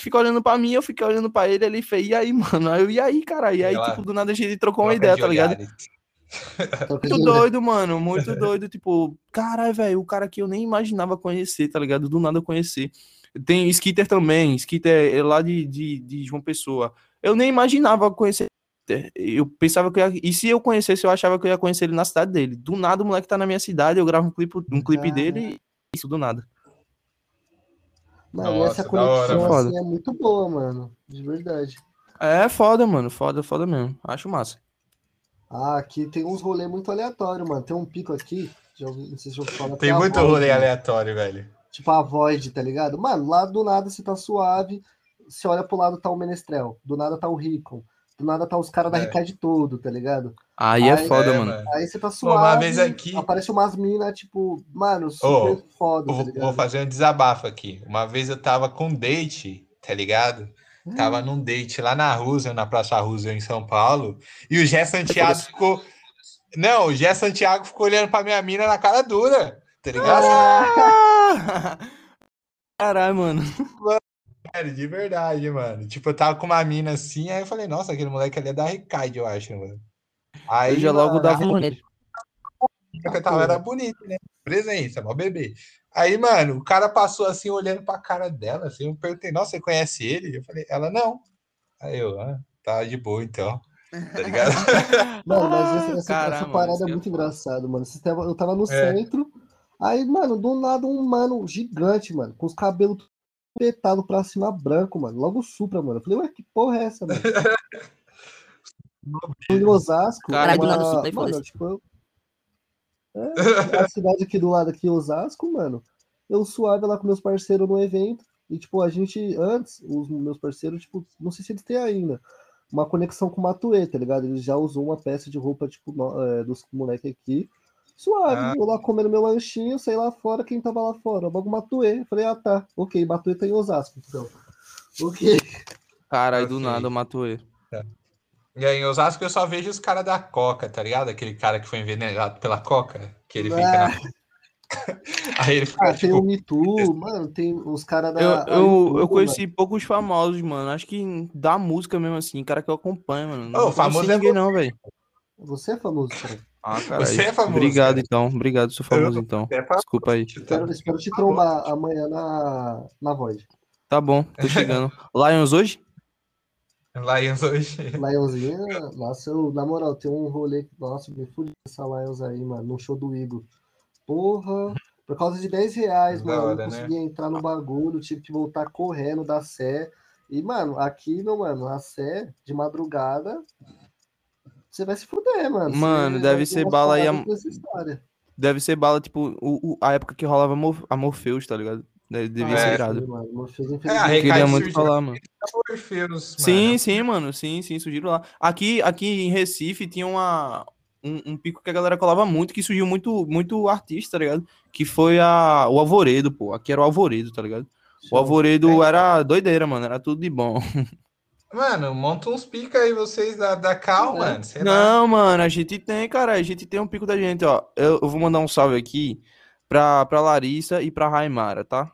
fica olhando pra mim, eu fiquei olhando pra ele, ele fez, e aí, mano? Aí eu, e aí, cara? E aí, tipo, do nada a gente trocou uma ideia, tá ligado? muito doido, mano, muito doido, tipo, caralho, velho, o cara que eu nem imaginava conhecer, tá ligado? Do nada conhecer. Tem Skitter também, Skitter é lá de, de, de João Pessoa. Eu nem imaginava conhecer. Eu pensava que eu ia, E se eu conhecesse, eu achava que eu ia conhecer ele na cidade dele. Do nada o moleque tá na minha cidade, eu gravo um clipe, um clipe ah. dele e isso do nada. Mano, Nossa, essa conexão assim, é muito boa, mano. De verdade. É foda, mano. Foda, foda mesmo. Acho massa. Ah, aqui tem uns rolês muito aleatórios, mano. Tem um pico aqui, já ouvi, não sei se eu falo. Tem muito rolê aleatório, velho. Tipo a Void, tá ligado? Mano, lá do nada você tá suave, você olha pro lado tá o Menestrel, do nada tá o Ricon, do nada tá os caras da É. Ricard todo, tá ligado? Aí é Aí- foda, É, mano. Aí você tá Pô, suave, uma vez aqui- aparece umas minas, tipo, mano, super foda, Eu tá vou, ligado? vou fazer um desabafo aqui. Uma vez eu tava com date, tá ligado? Hum. Tava num date lá na Roosevelt, na Praça Roosevelt, em São Paulo, e o Gé Santiago ficou. Não, o Gé Santiago ficou olhando pra minha mina na cara dura, tá ligado? Ah! Caralho, mano. Sério, de verdade, mano. Tipo, eu tava com uma mina assim, aí eu falei, nossa, aquele moleque ali é da Ricard, eu acho, mano. Aí Eu já logo mano, dava um nele. eu tava era bonito, né? Presença, mó bebê. Aí, mano, o cara passou assim, olhando pra cara dela, assim, eu perguntei, nossa, você conhece ele? Eu falei, ela não. Aí eu, ah, tá de boa então. Tá ligado? Mano, mas essa, essa- Caralho, essa parada é é muito foda. engraçado, mano. Eu tava no É. centro, aí, mano, do nada um mano gigante, mano, com os cabelos tudo petado pra cima branco, mano. Logo supra, mano. Eu falei, ué, que porra é essa, mano? em Osasco, Caralho, uma- do nada o Supra, mano, tipo, eu- é, a cidade aqui do lado aqui, Osasco, mano. Eu suave lá com meus parceiros no evento. E, tipo, a gente, antes, os meus parceiros, tipo, não sei se eles têm ainda, uma conexão com o Matuê, tá ligado? Ele já usou uma peça de roupa, tipo, no- é, dos moleques aqui. Suave, Ah. eu lá comendo meu lanchinho, saí lá fora, quem tava lá fora? Logo Matuê. Falei, ah, tá, ok, Matuê tá em Osasco, então. Ok. Caralho, do Ok. nada eu mato ele. E aí, em Osasco eu só vejo os caras da Coca, tá ligado? Aquele cara que foi envenenado pela Coca, que ele fica Ah. na... Aí ele fica, Ah, tem tipo, o Me Too, mano, tem os caras da. Eu, eu, eu conheci poucos famosos, mano. Acho que da música mesmo assim, cara que eu acompanho, mano. Não Ô, famoso é ninguém, não, velho. mano. Você é famoso, cara. Ah, caralho. Você é famoso, Obrigado, cara. então. Obrigado, sou famoso, então. é pra- Desculpa aí. Espero, espero te trombar amanhã na, na Void. Tá bom, tô chegando. Lions hoje? Lions hoje. Lionzinha, nossa, eu, na moral, tem um rolê. Nossa, me fudi essa Lions aí, mano, no show do Igor. Porra, por causa de 10 reais, Da mano, eu hora, não né? consegui entrar no bagulho, tive que voltar correndo da Sé. E, mano, aqui, meu mano, a Sé, de madrugada, você vai se fuder, mano. Mano, Você deve ser bala aí a-. Deve ser bala, tipo, o, o- a época que rolava Mor- a Morpheus, tá ligado? Deve, devia É, ser sim, irado. Mano, Morpheus, É, a Queria muito falar, mano. Orfeus, Sim, mano. sim, mano. Sim, sim, surgiram lá. Aqui, aqui em Recife tinha uma, um, um pico que a galera colava muito, que surgiu muito, muito artista, tá ligado? Que foi a, o Alvoredo, pô. Aqui era o Alvoredo, tá ligado? O Alvoredo era doideira, mano. Era tudo de bom. Mano, monta uns pica aí vocês da, da Cal, É. mano. Sei lá. Não, mano, a gente tem, cara. A gente tem um pico da gente, ó. Eu, eu vou mandar um salve aqui pra, pra Larissa e pra Raimara, tá?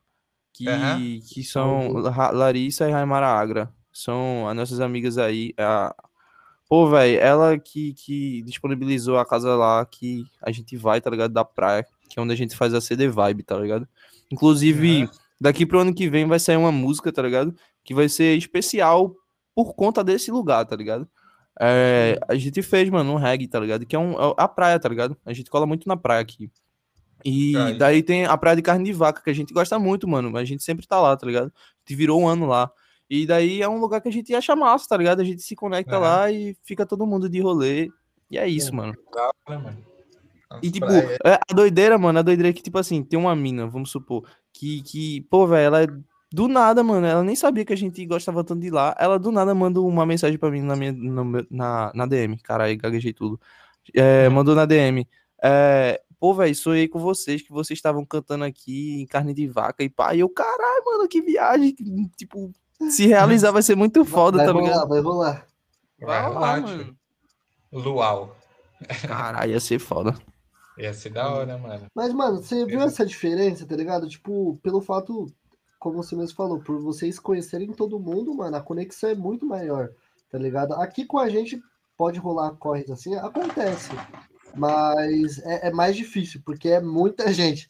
Que, que são La- Larissa e Raimara Agra. São as nossas amigas aí. A... Pô, velho, ela que, que disponibilizou a casa lá que a gente vai, tá ligado? Da praia, que é onde a gente faz a CD Vibe, tá ligado? Inclusive, daqui pro ano que vem vai sair uma música, tá ligado? Que vai ser especial por conta desse lugar, tá ligado? É, a gente fez, mano, um reggae, tá ligado? Que é, um, é a praia, tá ligado? A gente cola muito na praia aqui. E Ai. daí tem a praia de carne de vaca, que a gente gosta muito, mano. A gente sempre tá lá, tá ligado? A gente virou um ano lá. E daí é um lugar que a gente acha massa, tá ligado? A gente se conecta Aham. lá e fica todo mundo de rolê. E é isso, hora, mano. E tipo, Praia. é, a doideira, mano, a doideira é que, tipo assim, tem uma mina, vamos supor, que, que pô, velho, ela é do nada, mano, ela nem sabia que a gente gostava tanto de ir lá. Ela do nada manda uma mensagem pra mim na, minha, no meu- na, na DM. Caralho, gaguejei tudo. É, Uhum. mandou na DM. É, pô, velho, sonhei com vocês, que vocês estavam cantando aqui em carne de vaca e pá. E eu, caralho, mano, que viagem. Tipo, se realizar vai ser muito foda, vai tá rolar, vai rolar. Vai Vai rolar, lá, tio. mano. Luau. Caralho, ia ser foda. Ia ser da hora, mano. Mas, mano, você viu essa diferença, tá ligado? Tipo, pelo fato, como você mesmo falou, por vocês conhecerem todo mundo, mano, a conexão é muito maior, tá ligado? Aqui com a gente pode rolar corres assim, acontece, mas é, é mais difícil, porque é muita gente,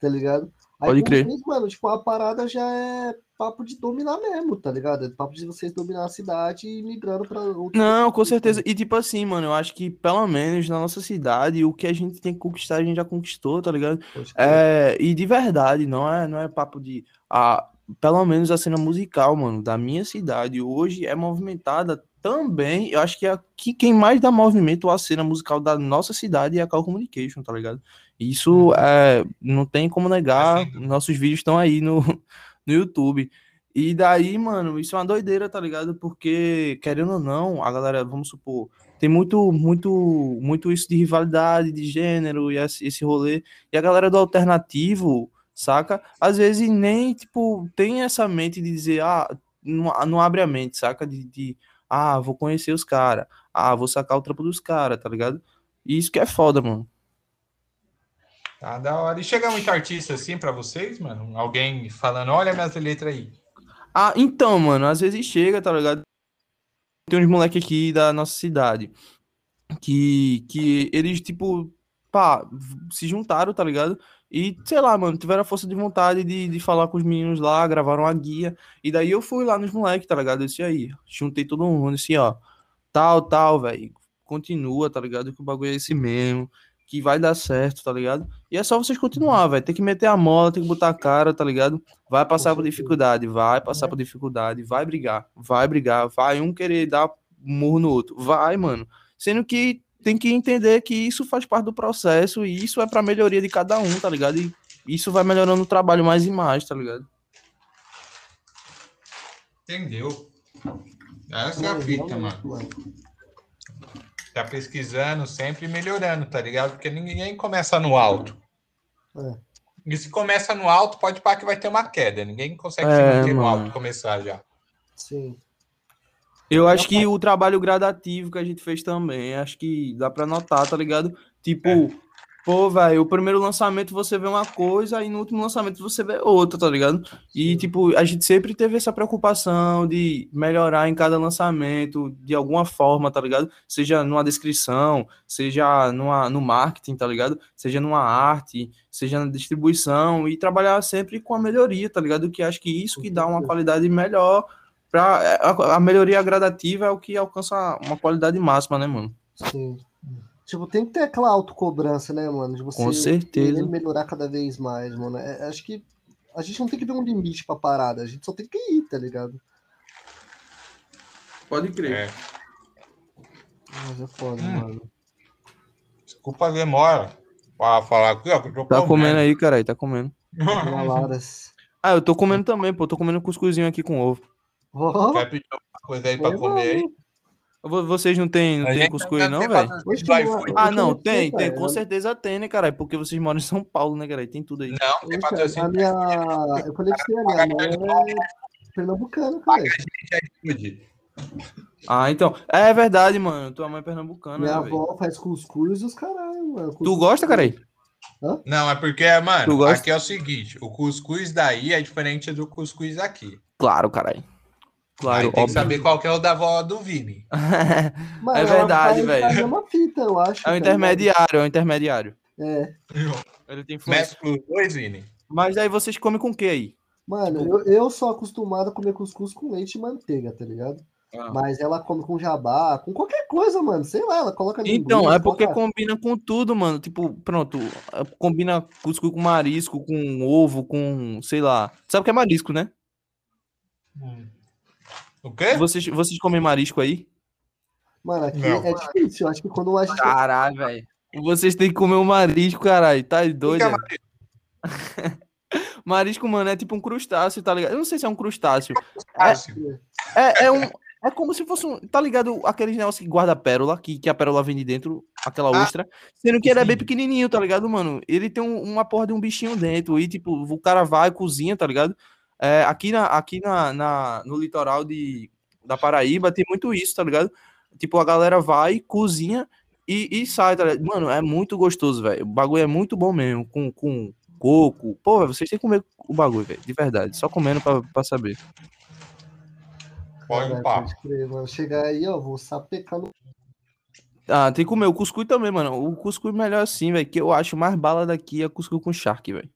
tá ligado? Aí Pode crer. vocês, mano, tipo, a parada já é papo de dominar mesmo, tá ligado? É papo de vocês dominar a cidade e migrando pra outros. Não, com certeza. E tipo assim, mano, eu acho que pelo menos na nossa cidade, o que a gente tem que conquistar, a gente já conquistou, tá ligado? É, e de verdade, não é, não é papo de. A, pelo menos a cena musical, mano, da minha cidade hoje é movimentada também, eu acho que, é, que quem mais dá movimento à cena musical da nossa cidade é a Call Communication, tá ligado? Isso uhum. é, não tem como negar, nossos vídeos estão aí no, no YouTube. E daí, mano, isso é uma doideira, tá ligado? Porque, querendo ou não, a galera, vamos supor, tem muito, muito, muito isso de rivalidade, de gênero e esse, esse rolê. E a galera do alternativo, saca? Às vezes nem, tipo, tem essa mente de dizer, ah, não, não abre a mente, saca? De, de ah, vou conhecer os caras, ah, vou sacar o trampo dos caras, tá ligado? E isso que é foda, mano. Tá da hora. E chega muito artista assim para vocês, mano? Alguém falando, olha minhas letras aí. Ah, então, mano, às vezes chega, tá ligado? Tem uns moleque aqui da nossa cidade que, que eles, tipo, pá, se juntaram, tá ligado? E, sei lá, mano, tiveram a força de vontade de, de falar com os meninos lá, gravaram a guia. E daí eu fui lá nos moleques, tá ligado? Eu disse aí, juntei todo mundo, assim, ó, tal, tal, velho. Continua, tá ligado? Que o bagulho é esse mesmo que vai dar certo, tá ligado? E é só vocês continuar, velho. Tem que meter a mola, tem que botar a cara, tá ligado? Vai passar por dificuldade, vai passar por dificuldade, vai brigar, vai brigar, vai um querer dar murro no outro, vai, mano. Sendo que tem que entender que isso faz parte do processo e isso é pra melhoria de cada um, tá ligado? E isso vai melhorando o trabalho mais e mais, tá ligado? Entendeu? Essa é a fita, mano tá pesquisando sempre melhorando, tá ligado? Porque ninguém começa no alto. É. E se começa no alto, pode parar que vai ter uma queda. Ninguém consegue é, se manter no alto começar já. Sim. Eu acho que o trabalho gradativo que a gente fez também, acho que dá para notar, tá ligado? Tipo, é. Pô, velho, o primeiro lançamento você vê uma coisa e no último lançamento você vê outra, tá ligado? E, tipo, a gente sempre teve essa preocupação de melhorar em cada lançamento de alguma forma, tá ligado? Seja numa descrição, seja numa, no marketing, tá ligado? Seja numa arte, seja na distribuição e trabalhar sempre com a melhoria, tá ligado? Que acho que isso que dá uma qualidade melhor. Pra, é, a, a melhoria gradativa é o que alcança uma qualidade máxima, né, mano? Sim. Tipo, tem que ter aquela autocobrança, né, mano? De você Com certeza. melhorar cada vez mais, mano. É, acho que a gente não tem que ver um limite pra parada, a gente só tem que ir, tá ligado? Pode crer. É. Mas é foda, hum. mano. Desculpa a demora pra falar aqui, ó. tá comendo. comendo aí, caralho, tá comendo. ah, eu tô comendo também, pô. Tô comendo cuscuzinho aqui com ovo. Oh. Quer pedir alguma coisa aí pra comer aí? Vocês não tem, não tem cuscuz, não, velho? Ah, não, tem, tem, com certeza tem, né, caralho? Porque vocês moram em São Paulo, né, cara? Tem tudo aí. Não, tem patrocínio. A minha... Eu falei pra você, a minha mãe é pernambucana, cara. Ah, então. É verdade, mano. Tua mãe é pernambucana. Minha né, avó faz cuscuz e os caralho, mano. Tu gosta, cara? Não, é porque, mano, aqui é o seguinte: o cuscuz daí é diferente do cuscuz aqui. Claro, caralho. Claro, Aí tem óbvio. que saber qual que é o da avó do Vini. Mano, é verdade, velho. É uma fita, eu acho. É o intermediário, é o intermediário. É. Ele tem os dois, Vini. Mas aí vocês comem com o que aí? Mano, eu, eu sou acostumado a comer cuscuz com leite e manteiga, tá ligado? Ah. Mas ela come com jabá, com qualquer coisa, mano. Sei lá, ela coloca Então, é porque coloca... combina com tudo, mano. Tipo, pronto, combina cuscuz com marisco, com ovo, com, sei lá. Sabe o que é marisco, né? Hum. O quê? Vocês, vocês comem marisco aí? Mano, aqui não. é difícil. Eu acho que quando a gente. Caralho, velho. Vocês têm que comer um marisco, caralho. Tá doido? Que é marisco? marisco, mano, é tipo um crustáceo, tá ligado? Eu não sei se é um crustáceo. crustáceo. É, é, é, um. É como se fosse um. Tá ligado? Aquele negócio que guarda a pérola, que, que a pérola vem de dentro, aquela ah, ostra. Sendo que ele é bem pequenininho, tá ligado, mano? Ele tem um, uma porra de um bichinho dentro. E, tipo, o cara vai, cozinha, tá ligado? É, aqui na, aqui na, na, no litoral de, da Paraíba tem muito isso, tá ligado? Tipo, a galera vai, cozinha e, e sai, tá ligado? Mano, é muito gostoso, velho. O bagulho é muito bom mesmo, com, com coco. Pô, vocês têm que comer o bagulho, velho, de verdade. Só comendo pra, pra saber. Pode, pode Chegar aí, ó, vou sapecar no. Ah, tem que comer o cuscuz também, mano. O cuscuz melhor assim, velho. Que eu acho mais bala daqui é cuscuz com charque, velho.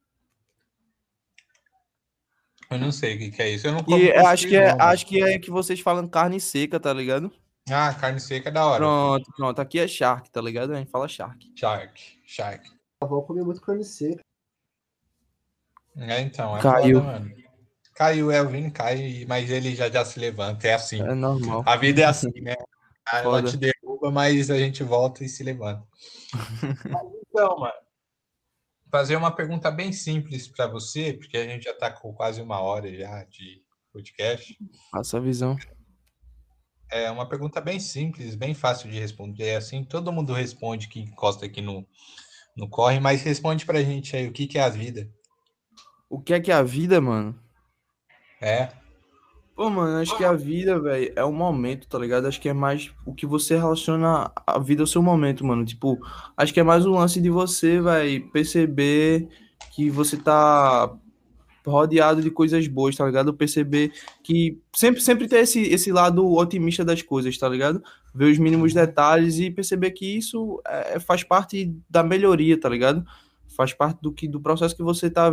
Eu não sei o que, que é isso. Eu não e acho que é, não, acho que é que vocês falam carne seca, tá ligado? Ah, carne seca é da hora. Pronto, pronto. Aqui é shark, tá ligado? A gente fala shark. Shark, shark. A avó comia muito carne seca. É, então, é Caiu. Foda, mano. cai o Elvin, cai, mas ele já já se levanta. É assim. É normal. A vida é assim, né? Ela te derruba, mas a gente volta e se levanta. então, mano, fazer uma pergunta bem simples para você, porque a gente já está com quase uma hora já de podcast. Passa a visão. É uma pergunta bem simples, bem fácil de responder. É assim, todo mundo responde que encosta aqui no, no corre, mas responde pra gente aí o que, que é a vida. O que é que é a vida, mano? É. Pô, mano, acho que a vida, velho, é o momento, tá ligado? Acho que é mais o que você relaciona a vida ao seu momento, mano. Tipo, acho que é mais o lance de você, vai perceber que você tá rodeado de coisas boas, tá ligado? Perceber que sempre, sempre ter esse, esse lado otimista das coisas, tá ligado? Ver os mínimos detalhes e perceber que isso é, faz parte da melhoria, tá ligado? Faz parte do, que, do processo que você tá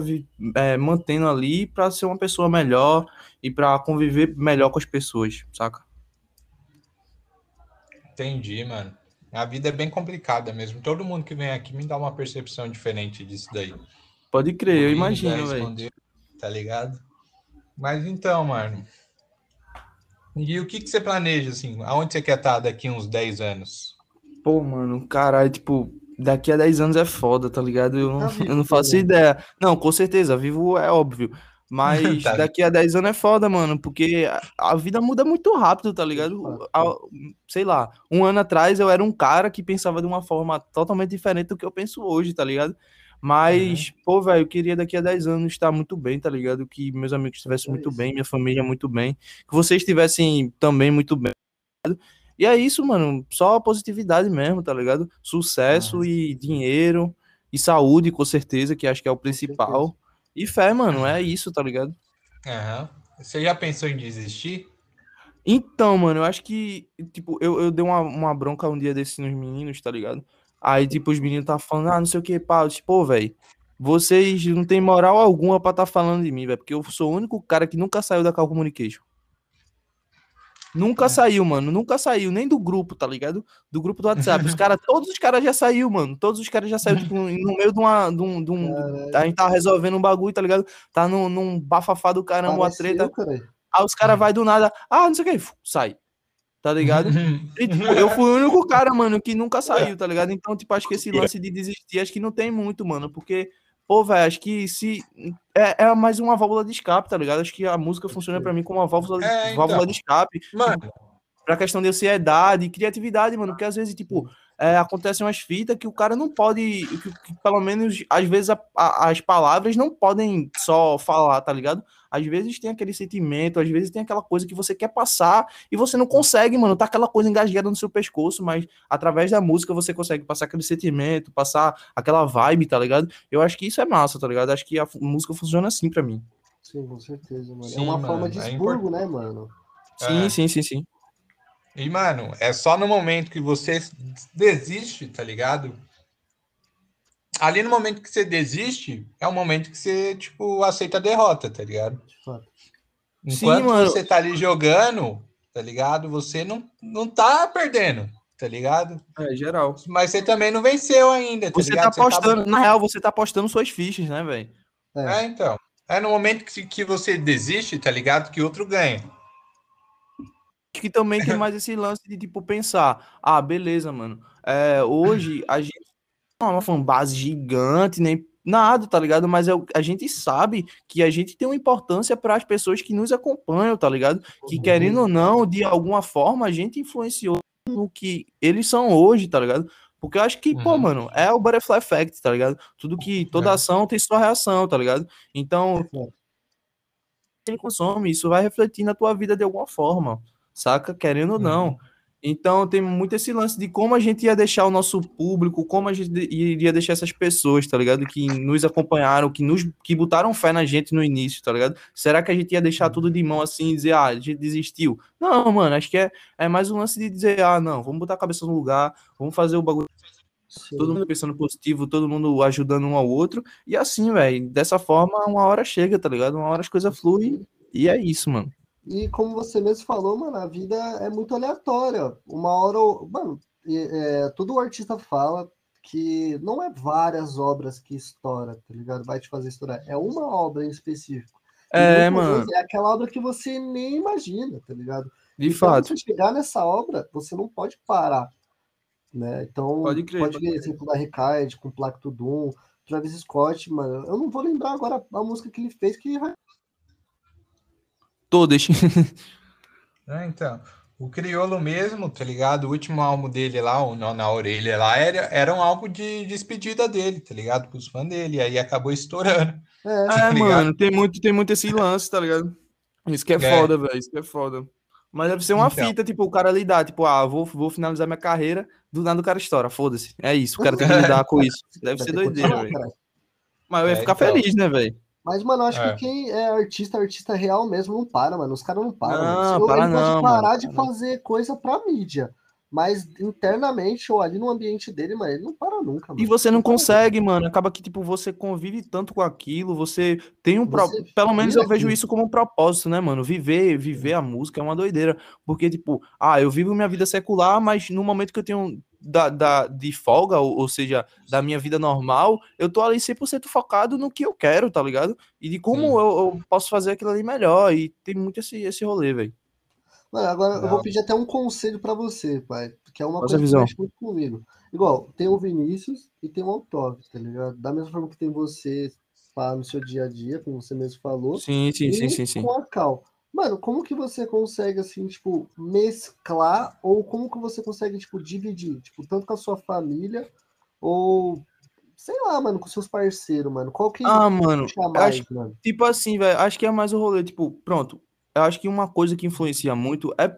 é, mantendo ali para ser uma pessoa melhor e para conviver melhor com as pessoas, saca? Entendi, mano. A vida é bem complicada mesmo. Todo mundo que vem aqui me dá uma percepção diferente disso daí. Pode crer, eu imagino, velho tá ligado? Mas então, mano. E o que, que você planeja, assim? Aonde você quer estar daqui uns 10 anos? Pô, mano, caralho, tipo, daqui a 10 anos é foda, tá ligado? Eu não, tá eu não faço ideia. Não, com certeza, vivo é óbvio. Mas tá. daqui a 10 anos é foda, mano, porque a, vida muda muito rápido, tá ligado? A, sei lá, um ano atrás eu era um cara que pensava de uma forma totalmente diferente do que eu penso hoje, tá ligado? Mas, uhum. pô, velho, eu queria daqui a 10 anos estar muito bem, tá ligado? Que meus amigos estivessem é muito bem, minha família muito bem, que vocês estivessem também muito bem. Tá e é isso, mano, só positividade mesmo, tá ligado? Sucesso uhum. e dinheiro e saúde, com certeza, que acho que é o principal. E fé, mano, é isso, tá ligado? Uhum. Você já pensou em desistir? Então, mano, eu acho que, tipo, eu, eu dei uma, uma bronca um dia desses nos meninos, tá ligado? Aí, tipo, os meninos tá falando, ah, não sei o que, pá. Tipo, velho, vocês não tem moral alguma pra tá falando de mim, velho, porque eu sou o único cara que nunca saiu da Cal Communication. Nunca é. saiu, mano. Nunca saiu, nem do grupo, tá ligado? Do grupo do WhatsApp. Os cara, todos os caras já saiu, mano. Todos os caras já saíram, tipo, no meio de uma. De um, de um, a gente tá resolvendo um bagulho, tá ligado? Tá num, num bafafá do caramba, uma treta. Aí os caras vai do nada, ah, não sei o que, sai tá ligado? E, tipo, eu fui o único cara, mano, que nunca saiu, tá ligado? Então, tipo, acho que esse lance de desistir, acho que não tem muito, mano, porque, pô, velho, acho que se. É, é, mais uma válvula de escape, tá ligado? Acho que a música funciona para mim como uma válvula, de, é, então, válvula de escape. Mano. Pra questão de ansiedade, criatividade, mano, porque às vezes, tipo, é, acontecem umas fitas que o cara não pode, que, que pelo menos, às vezes, a, a, as palavras não podem só falar, tá ligado? Às vezes tem aquele sentimento, às vezes tem aquela coisa que você quer passar e você não consegue, mano. Tá aquela coisa engasgada no seu pescoço, mas através da música você consegue passar aquele sentimento, passar aquela vibe, tá ligado? Eu acho que isso é massa, tá ligado? Acho que a música funciona assim para mim. Sim, com certeza, mano. Sim, é uma mano, forma de é expurgo, é né, mano? Sim, é. sim, sim, sim. E, mano, é só no momento que você desiste, tá ligado? Ali no momento que você desiste, é o momento que você, tipo, aceita a derrota, tá ligado? Enquanto Sim, mano. você tá ali jogando, tá ligado? Você não, não tá perdendo, tá ligado? É, geral. Mas você também não venceu ainda, tá você tá ligado? Tá apostando, você tá... na real, você tá apostando suas fichas, né, velho? É. é. então. É no momento que, que você desiste, tá ligado? Que outro ganha. Acho que também tem mais esse lance de, tipo, pensar, ah, beleza, mano. É, hoje a gente uma fanbase gigante, nem nada, tá ligado? Mas é, a gente sabe que a gente tem uma importância para as pessoas que nos acompanham, tá ligado? Que querendo ou não, de alguma forma, a gente influenciou no que eles são hoje, tá ligado? Porque eu acho que, uhum. pô, mano, é o butterfly effect, tá ligado? Tudo que toda é. ação tem sua reação, tá ligado? Então, ele consome, isso vai refletir na tua vida de alguma forma, saca? Querendo ou não. Uhum. Então tem muito esse lance de como a gente ia deixar o nosso público, como a gente iria deixar essas pessoas, tá ligado? Que nos acompanharam, que nos que botaram fé na gente no início, tá ligado? Será que a gente ia deixar tudo de mão assim e dizer, ah, a gente desistiu? Não, mano, acho que é, é mais um lance de dizer, ah, não, vamos botar a cabeça no lugar, vamos fazer o bagulho. Sim. Todo mundo pensando positivo, todo mundo ajudando um ao outro. E assim, velho, dessa forma, uma hora chega, tá ligado? Uma hora as coisas fluem. E é isso, mano. E como você mesmo falou, mano, a vida é muito aleatória. Uma hora, mano, é, todo artista fala que não é várias obras que estoura, tá ligado? Vai te fazer estourar. É uma obra em específico. É, mano. É aquela obra que você nem imagina, tá ligado? De então, fato. você chegar nessa obra, você não pode parar. Né? Então, Pode crer, pode pode ver crer. exemplo da Recaid, com Placto Doom, Travis Scott, mano. Eu não vou lembrar agora a música que ele fez, que Todas. É, então, o Criolo mesmo, tá ligado? O último álbum dele lá, o Nó na Orelha lá, era, era um álbum de despedida dele, tá ligado? Pros fãs dele, aí acabou estourando. é, É, ligado? mano, tem muito, tem muito esse lance, tá ligado? Isso que é, É. foda, velho. Isso que é foda. Mas deve ser uma Então. fita, tipo, o cara lidar, tipo, ah, vou, vou finalizar minha carreira, do nada o cara estoura, foda-se. É isso, o cara tem que lidar com isso. Deve ser doideira, velho. Mas eu ia É, ficar então. feliz, né, velho? Mas, mano, acho É. que quem é artista, artista real mesmo, não para, mano. Os caras não param. Não, mano. Eu- para ele pode não, parar mano, de para não. fazer coisa pra mídia. Mas internamente, ou ali no ambiente dele, mano, ele não para nunca, mano. E você não para consegue, mano. Acaba que, tipo, você convive tanto com aquilo, você tem um. pro- Você Pelo menos eu vejo isso como um propósito, né, mano? Viver, viver a música é uma doideira. Porque, tipo, ah, eu vivo minha vida secular, mas no momento que eu tenho da, da, de folga, ou, ou seja, da minha vida normal, eu tô ali 100% focado no que eu quero, tá ligado? E de como Sim. eu, eu posso fazer aquilo ali melhor. E tem muito esse, esse rolê, velho. Mano, agora eu Não. vou pedir até um conselho pra você, pai. Que é uma sua coisa que visão? mexe muito comigo. Igual, tem o Vinícius e tem o Autógrafo, tá ligado? Da mesma forma que tem você pá, no seu dia a dia, como você mesmo falou. Sim, sim, sim, sim, sim. com a Cal. Mano, como que você consegue, assim, tipo, mesclar ou como que você consegue, tipo, dividir? Tipo, tanto com a sua família ou, sei lá, mano, com seus parceiros, mano. Qual que Ah, mano, mais, acho, mano? Tipo assim, velho, acho que é mais o rolê, tipo, pronto. Eu acho que uma coisa que influencia muito é,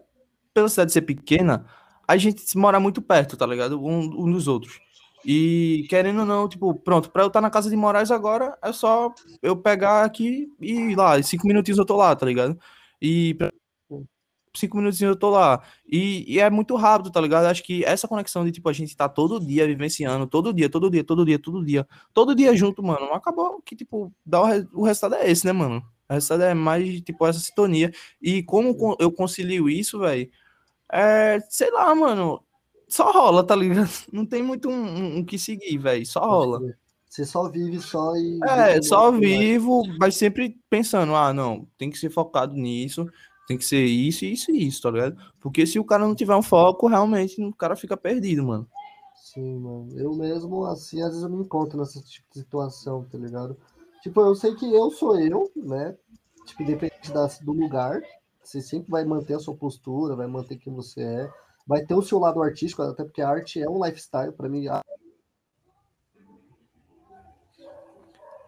pela cidade ser pequena, a gente se mora muito perto, tá ligado? Um, um dos outros. E querendo ou não, tipo, pronto, pra eu estar na casa de Moraes agora, é só eu pegar aqui e ir lá, em cinco minutinhos eu tô lá, tá ligado? E pra- cinco minutinhos eu tô lá. E, e é muito rápido, tá ligado? Acho que essa conexão de, tipo, a gente tá todo dia vivenciando, todo dia, todo dia, todo dia, todo dia, todo dia junto, mano, acabou que, tipo, dá o, re- o resultado é esse, né, mano? O resultado é mais, tipo, essa sintonia. E como eu concilio isso, velho, é, sei lá, mano, só rola, tá ligado? Não tem muito um, um- um que seguir, velho, só rola. Você só vive só e. É, só lá. vivo, mas sempre pensando, ah, não, tem que ser focado nisso, tem que ser isso, isso e isso, tá ligado? Porque se o cara não tiver um foco, realmente o cara fica perdido, mano. Sim, mano. Eu mesmo, assim, às vezes eu me encontro nessa tipo de situação, tá ligado? Tipo, eu sei que eu sou eu, né? Tipo, independente da, do lugar, você sempre vai manter a sua postura, vai manter quem você é. Vai ter o seu lado artístico, até porque a arte é um lifestyle, pra mim. a-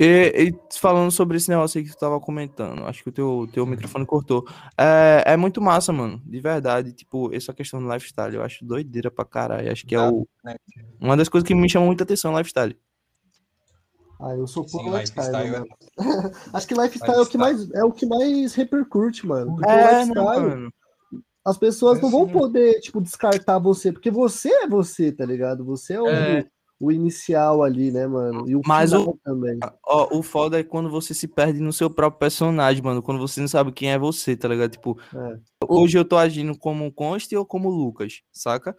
E, e falando sobre esse negócio aí que tu tava comentando, acho que o teu, teu microfone cortou. É, é muito massa, mano, de verdade. Tipo, essa questão do lifestyle, eu acho doideira pra caralho. Acho que é o, né? uma das coisas que me chama muita atenção, lifestyle. Ah, eu sou pouco lifestyle, lifestyle é- mano. Acho que lifestyle é o que mais, é o que mais repercute, mano. Porque É, lifestyle, mano? as pessoas É não vão sim. poder, tipo, descartar você, porque você é você, tá ligado? Você é o, É. o inicial ali, né, mano? E o Mas o- também. Ó, o foda é quando você se perde no seu próprio personagem, mano. Quando você não sabe quem é você, tá ligado? Tipo, É. hoje eu tô agindo como Conste ou como Lucas, saca?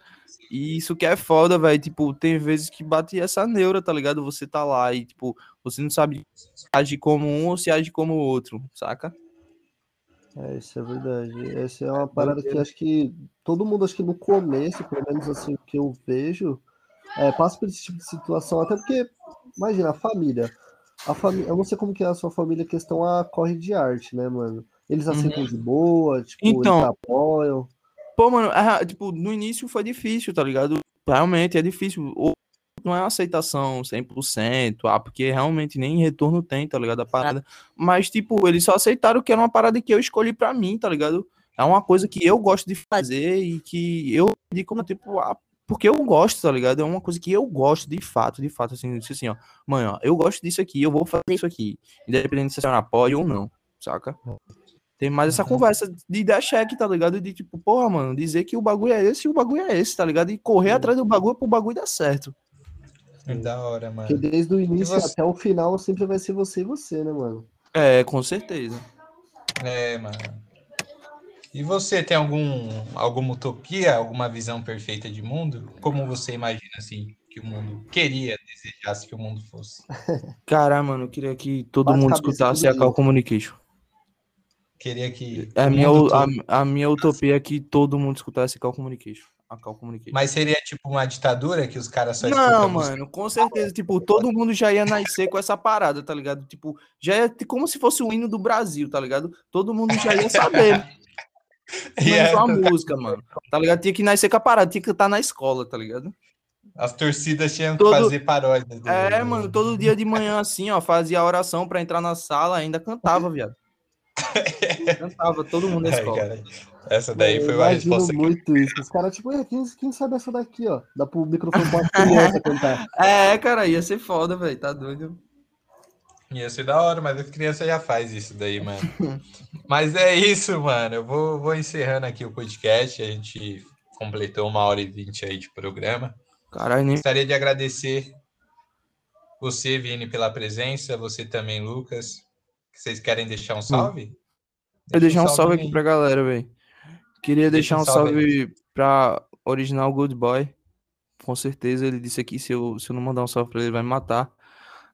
E isso que é foda, velho. Tipo, tem vezes que bate essa neura, tá ligado? Você tá lá e, tipo, você não sabe se age como um ou se age como o outro, saca? É, isso é verdade. Essa é uma parada que acho que todo mundo, acho que no começo, pelo menos assim, que eu vejo, é, passa por esse tipo de situação, até porque, imagina, a família. A família, eu não sei como que é a sua família, questão a corre de arte, né, mano? Eles aceitam de boa, tipo, Então, eles apoiam. Pô, mano, é, tipo, no início foi difícil, tá ligado? Realmente é difícil. Ou não é uma aceitação 100%, ah, porque realmente nem retorno tem, tá ligado? A parada. Mas, tipo, eles só aceitaram que era uma parada que eu escolhi pra mim, tá ligado? É uma coisa que eu gosto de fazer e que eu digo como, tipo, ah, porque eu gosto, tá ligado? É uma coisa que eu gosto de fato, de fato, assim, assim, ó, mãe, ó, eu gosto disso aqui, eu vou fazer isso aqui, independente se a senhora pode ou não, saca? Tem mais essa conversa de dar cheque, tá ligado? De tipo, porra, mano, dizer que o bagulho é esse e o bagulho é esse, tá ligado? E correr Sim. atrás do bagulho pro bagulho dar certo. É da hora, mano. Porque desde o início você- até o final sempre vai ser você e você, né, mano? É, com certeza. É, mano. E você tem algum alguma utopia, alguma visão perfeita de mundo? Como você imagina assim que o mundo queria, desejasse que o mundo fosse? Cara, mano, eu queria que todo Bate mundo escutasse a Cal. Communication. queria que. É a minha, a, a, minha utopia é que todo mundo escutasse Cal Communication. A Cal Communication. Mas seria tipo uma ditadura que os caras só Não, mano, com certeza. Tipo, todo mundo já ia nascer com essa parada, tá ligado? Tipo, já ia como se fosse o hino do Brasil, tá ligado? Todo mundo já ia saber. yeah. a música, mano. Tá ligado? Tinha que nascer com a parada, tinha que estar na escola, tá ligado? As torcidas tinham todo... que fazer paródias. É, mano, todo dia de manhã assim, ó, fazia oração pra entrar na sala, ainda cantava, viado. cantava todo mundo na escola. Ai, essa daí foi uma resposta. muito isso. Os caras, tipo, quem, quem sabe essa daqui, ó? Dá pro microfone pra criança cantar. É, cara, ia ser foda, velho. Tá doido. Ia ser da hora, mas a criança já faz isso daí, mano. mas é isso, mano. Eu vou, vou encerrando aqui o podcast. A gente completou uma hora e vinte aí de programa. Caralho, nem... Gostaria de agradecer você, Vini, pela presença, você também, Lucas. Vocês querem deixar um salve? Eu deixar um salve, salve aqui pra galera, velho. Queria Deixa deixar um salve, salve pra Original Good Boy. Com certeza ele disse aqui, se eu, se eu não mandar um salve pra ele, ele vai me matar.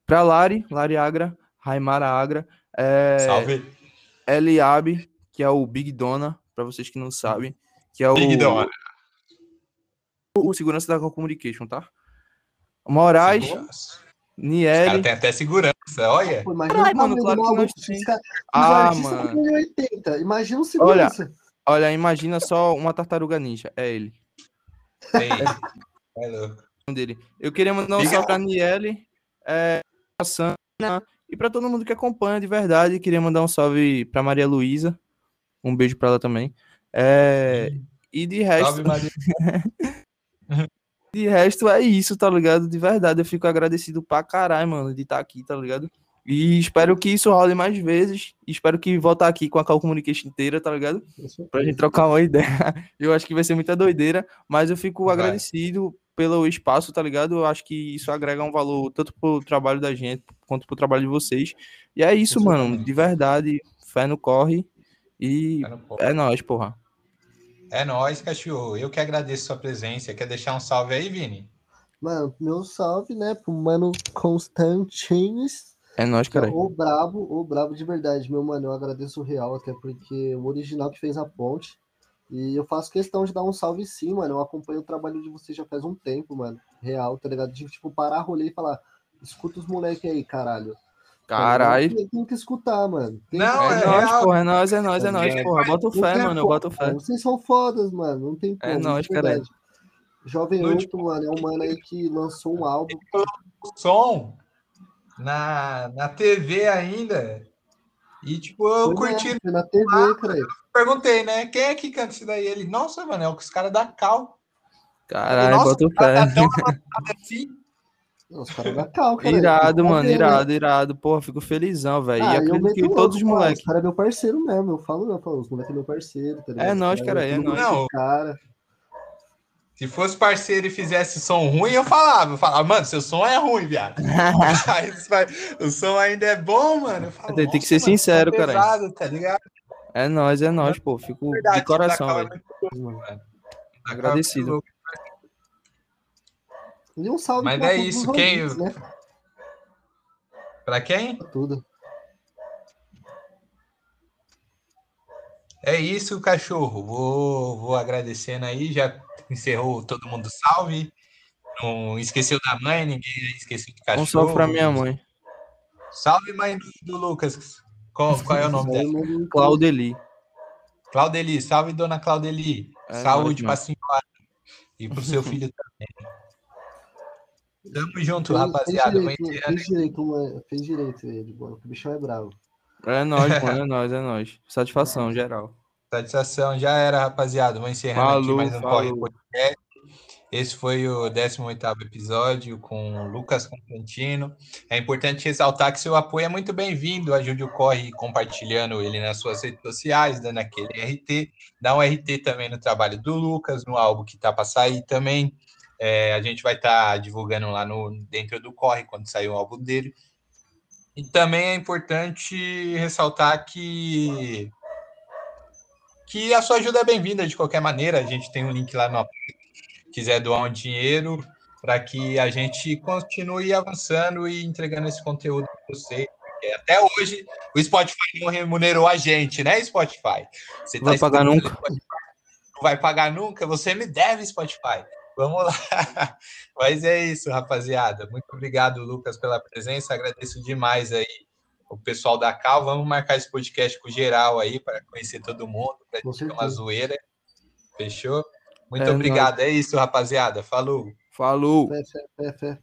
Pra Lari, Lari Agra, Raimara Agra. É, salve. Eliabe, que é o Big Dona, pra vocês que não sabem. Que é o. Big Dona o segurança da Communication, tá? Moraes, Niel. tem até segurança, olha. Pô, imagina Ai, mano, claro que nós. Ah, mano. 80. Imagina o segurança. Olha, olha, imagina só uma tartaruga ninja. É ele. É louco. Dele. Eu queria mandar um salve pra Niele, é, e pra todo mundo que acompanha de verdade. Queria mandar um salve pra Maria Luísa. Um beijo pra ela também. É, e de resto. Salve. De resto, é isso, tá ligado? De verdade, eu fico agradecido pra caralho, mano, de estar tá aqui, tá ligado? E espero que isso role mais vezes. Espero que voltar aqui com a Call Communication inteira, tá ligado? Pra gente trocar uma ideia. Eu acho que vai ser muita doideira, mas eu fico vai. agradecido pelo espaço, tá ligado? Eu acho que isso agrega um valor tanto pro trabalho da gente quanto pro trabalho de vocês. E é isso, mano. De verdade, fé no corre. E é nóis, porra. É nóis, cachorro. Eu que agradeço sua presença. Quer deixar um salve aí, Vini? Mano, meu salve, né, pro mano Constantines. É nóis, cara. O brabo, o brabo de verdade, meu mano. Eu agradeço o real, até porque o original que fez a ponte. E eu faço questão de dar um salve sim, mano. Eu acompanho o trabalho de vocês já faz um tempo, mano. Real, tá ligado? De, tipo, parar rolê e falar, escuta os moleque aí, caralho. Caralho. Tem, tem, que escutar, mano. Tem não, é, é nóis, porra, é nóis, é nóis, é nóis, porra. Bota fé, mano, eu boto fé. Vocês são fodas, mano, não tem como. É nóis, cara. Jovem Oito, mano, é um mano aí que lançou um álbum. Som na, na TV ainda. E, tipo, eu foi curti. Na, na TV, ah, cara. Perguntei, né? Quem é que canta isso daí? Ele, nossa, mano, é os caras da Cal. Caralho, bota fé. Tá tão assim. Os caras da cal, cara. Irado, mano, ver, irado, né? irado. Porra, fico felizão, velho. Ah, e acredito que todos os moleques. Os caras é meu parceiro mesmo, eu falo, eu falo, os moleques é meu parceiro, tá É nós, cara, é nós. Não, cara. Se fosse parceiro e fizesse som ruim, eu falava. Eu falava, mano, seu som é ruim, viado. o som ainda é bom, mano. Falo, tem, que ser mano, sincero, tá cara. Pesado, tá ligado? É nós, é nós, pô. Fico Verdade, de coração, velho. É Agradecido. E um salve Mas é isso, quem. Ouvintes, né? Para quem? Pra tudo. É isso, cachorro. Vou, vou agradecendo aí. Já encerrou todo mundo salve. Não esqueceu da mãe, ninguém esqueceu do cachorro. Um salve para minha mãe. Salve, mãe do, do Lucas. Qual, qual, é o nome dela? Claudeli. Claudeli, salve, dona Claudeli. É Saúde para a senhora e para o seu filho também. Tamo junto, fez, rapaziada. Fez direito, fez direito, fez direito ele, mano. O bichão é bravo. É nóis, mano, é nóis, é nóis. Satisfação, geral. Satisfação, já era, rapaziada. Vou falou, aqui mais um Corre Podcast. Esse foi o 18º episódio com o Lucas Constantino. É importante ressaltar que seu apoio é muito bem-vindo. Ajude o Corre compartilhando ele nas suas redes sociais, dando aquele RT. Dá um RT também no trabalho do Lucas, no álbum que tá para sair também. É, a gente vai estar tá divulgando lá no dentro do Corre quando sair o álbum dele. E também é importante ressaltar que que a sua ajuda é bem-vinda de qualquer maneira. A gente tem um link lá no quiser doar um dinheiro para que a gente continue avançando e entregando esse conteúdo para vocês, Até hoje, o Spotify não remunerou a gente, né, Spotify? Você tá vai pagar nunca. Não vai pagar nunca? Você me deve, Spotify. Vamos lá. Mas é isso, rapaziada. Muito obrigado, Lucas, pela presença. Agradeço demais aí o pessoal da Cal. Vamos marcar esse podcast com geral aí para conhecer todo mundo, para ter uma zoeira. Fechou? Muito é obrigado. Nóis. É isso, rapaziada. Falou. Falou. Fé, fé, fé,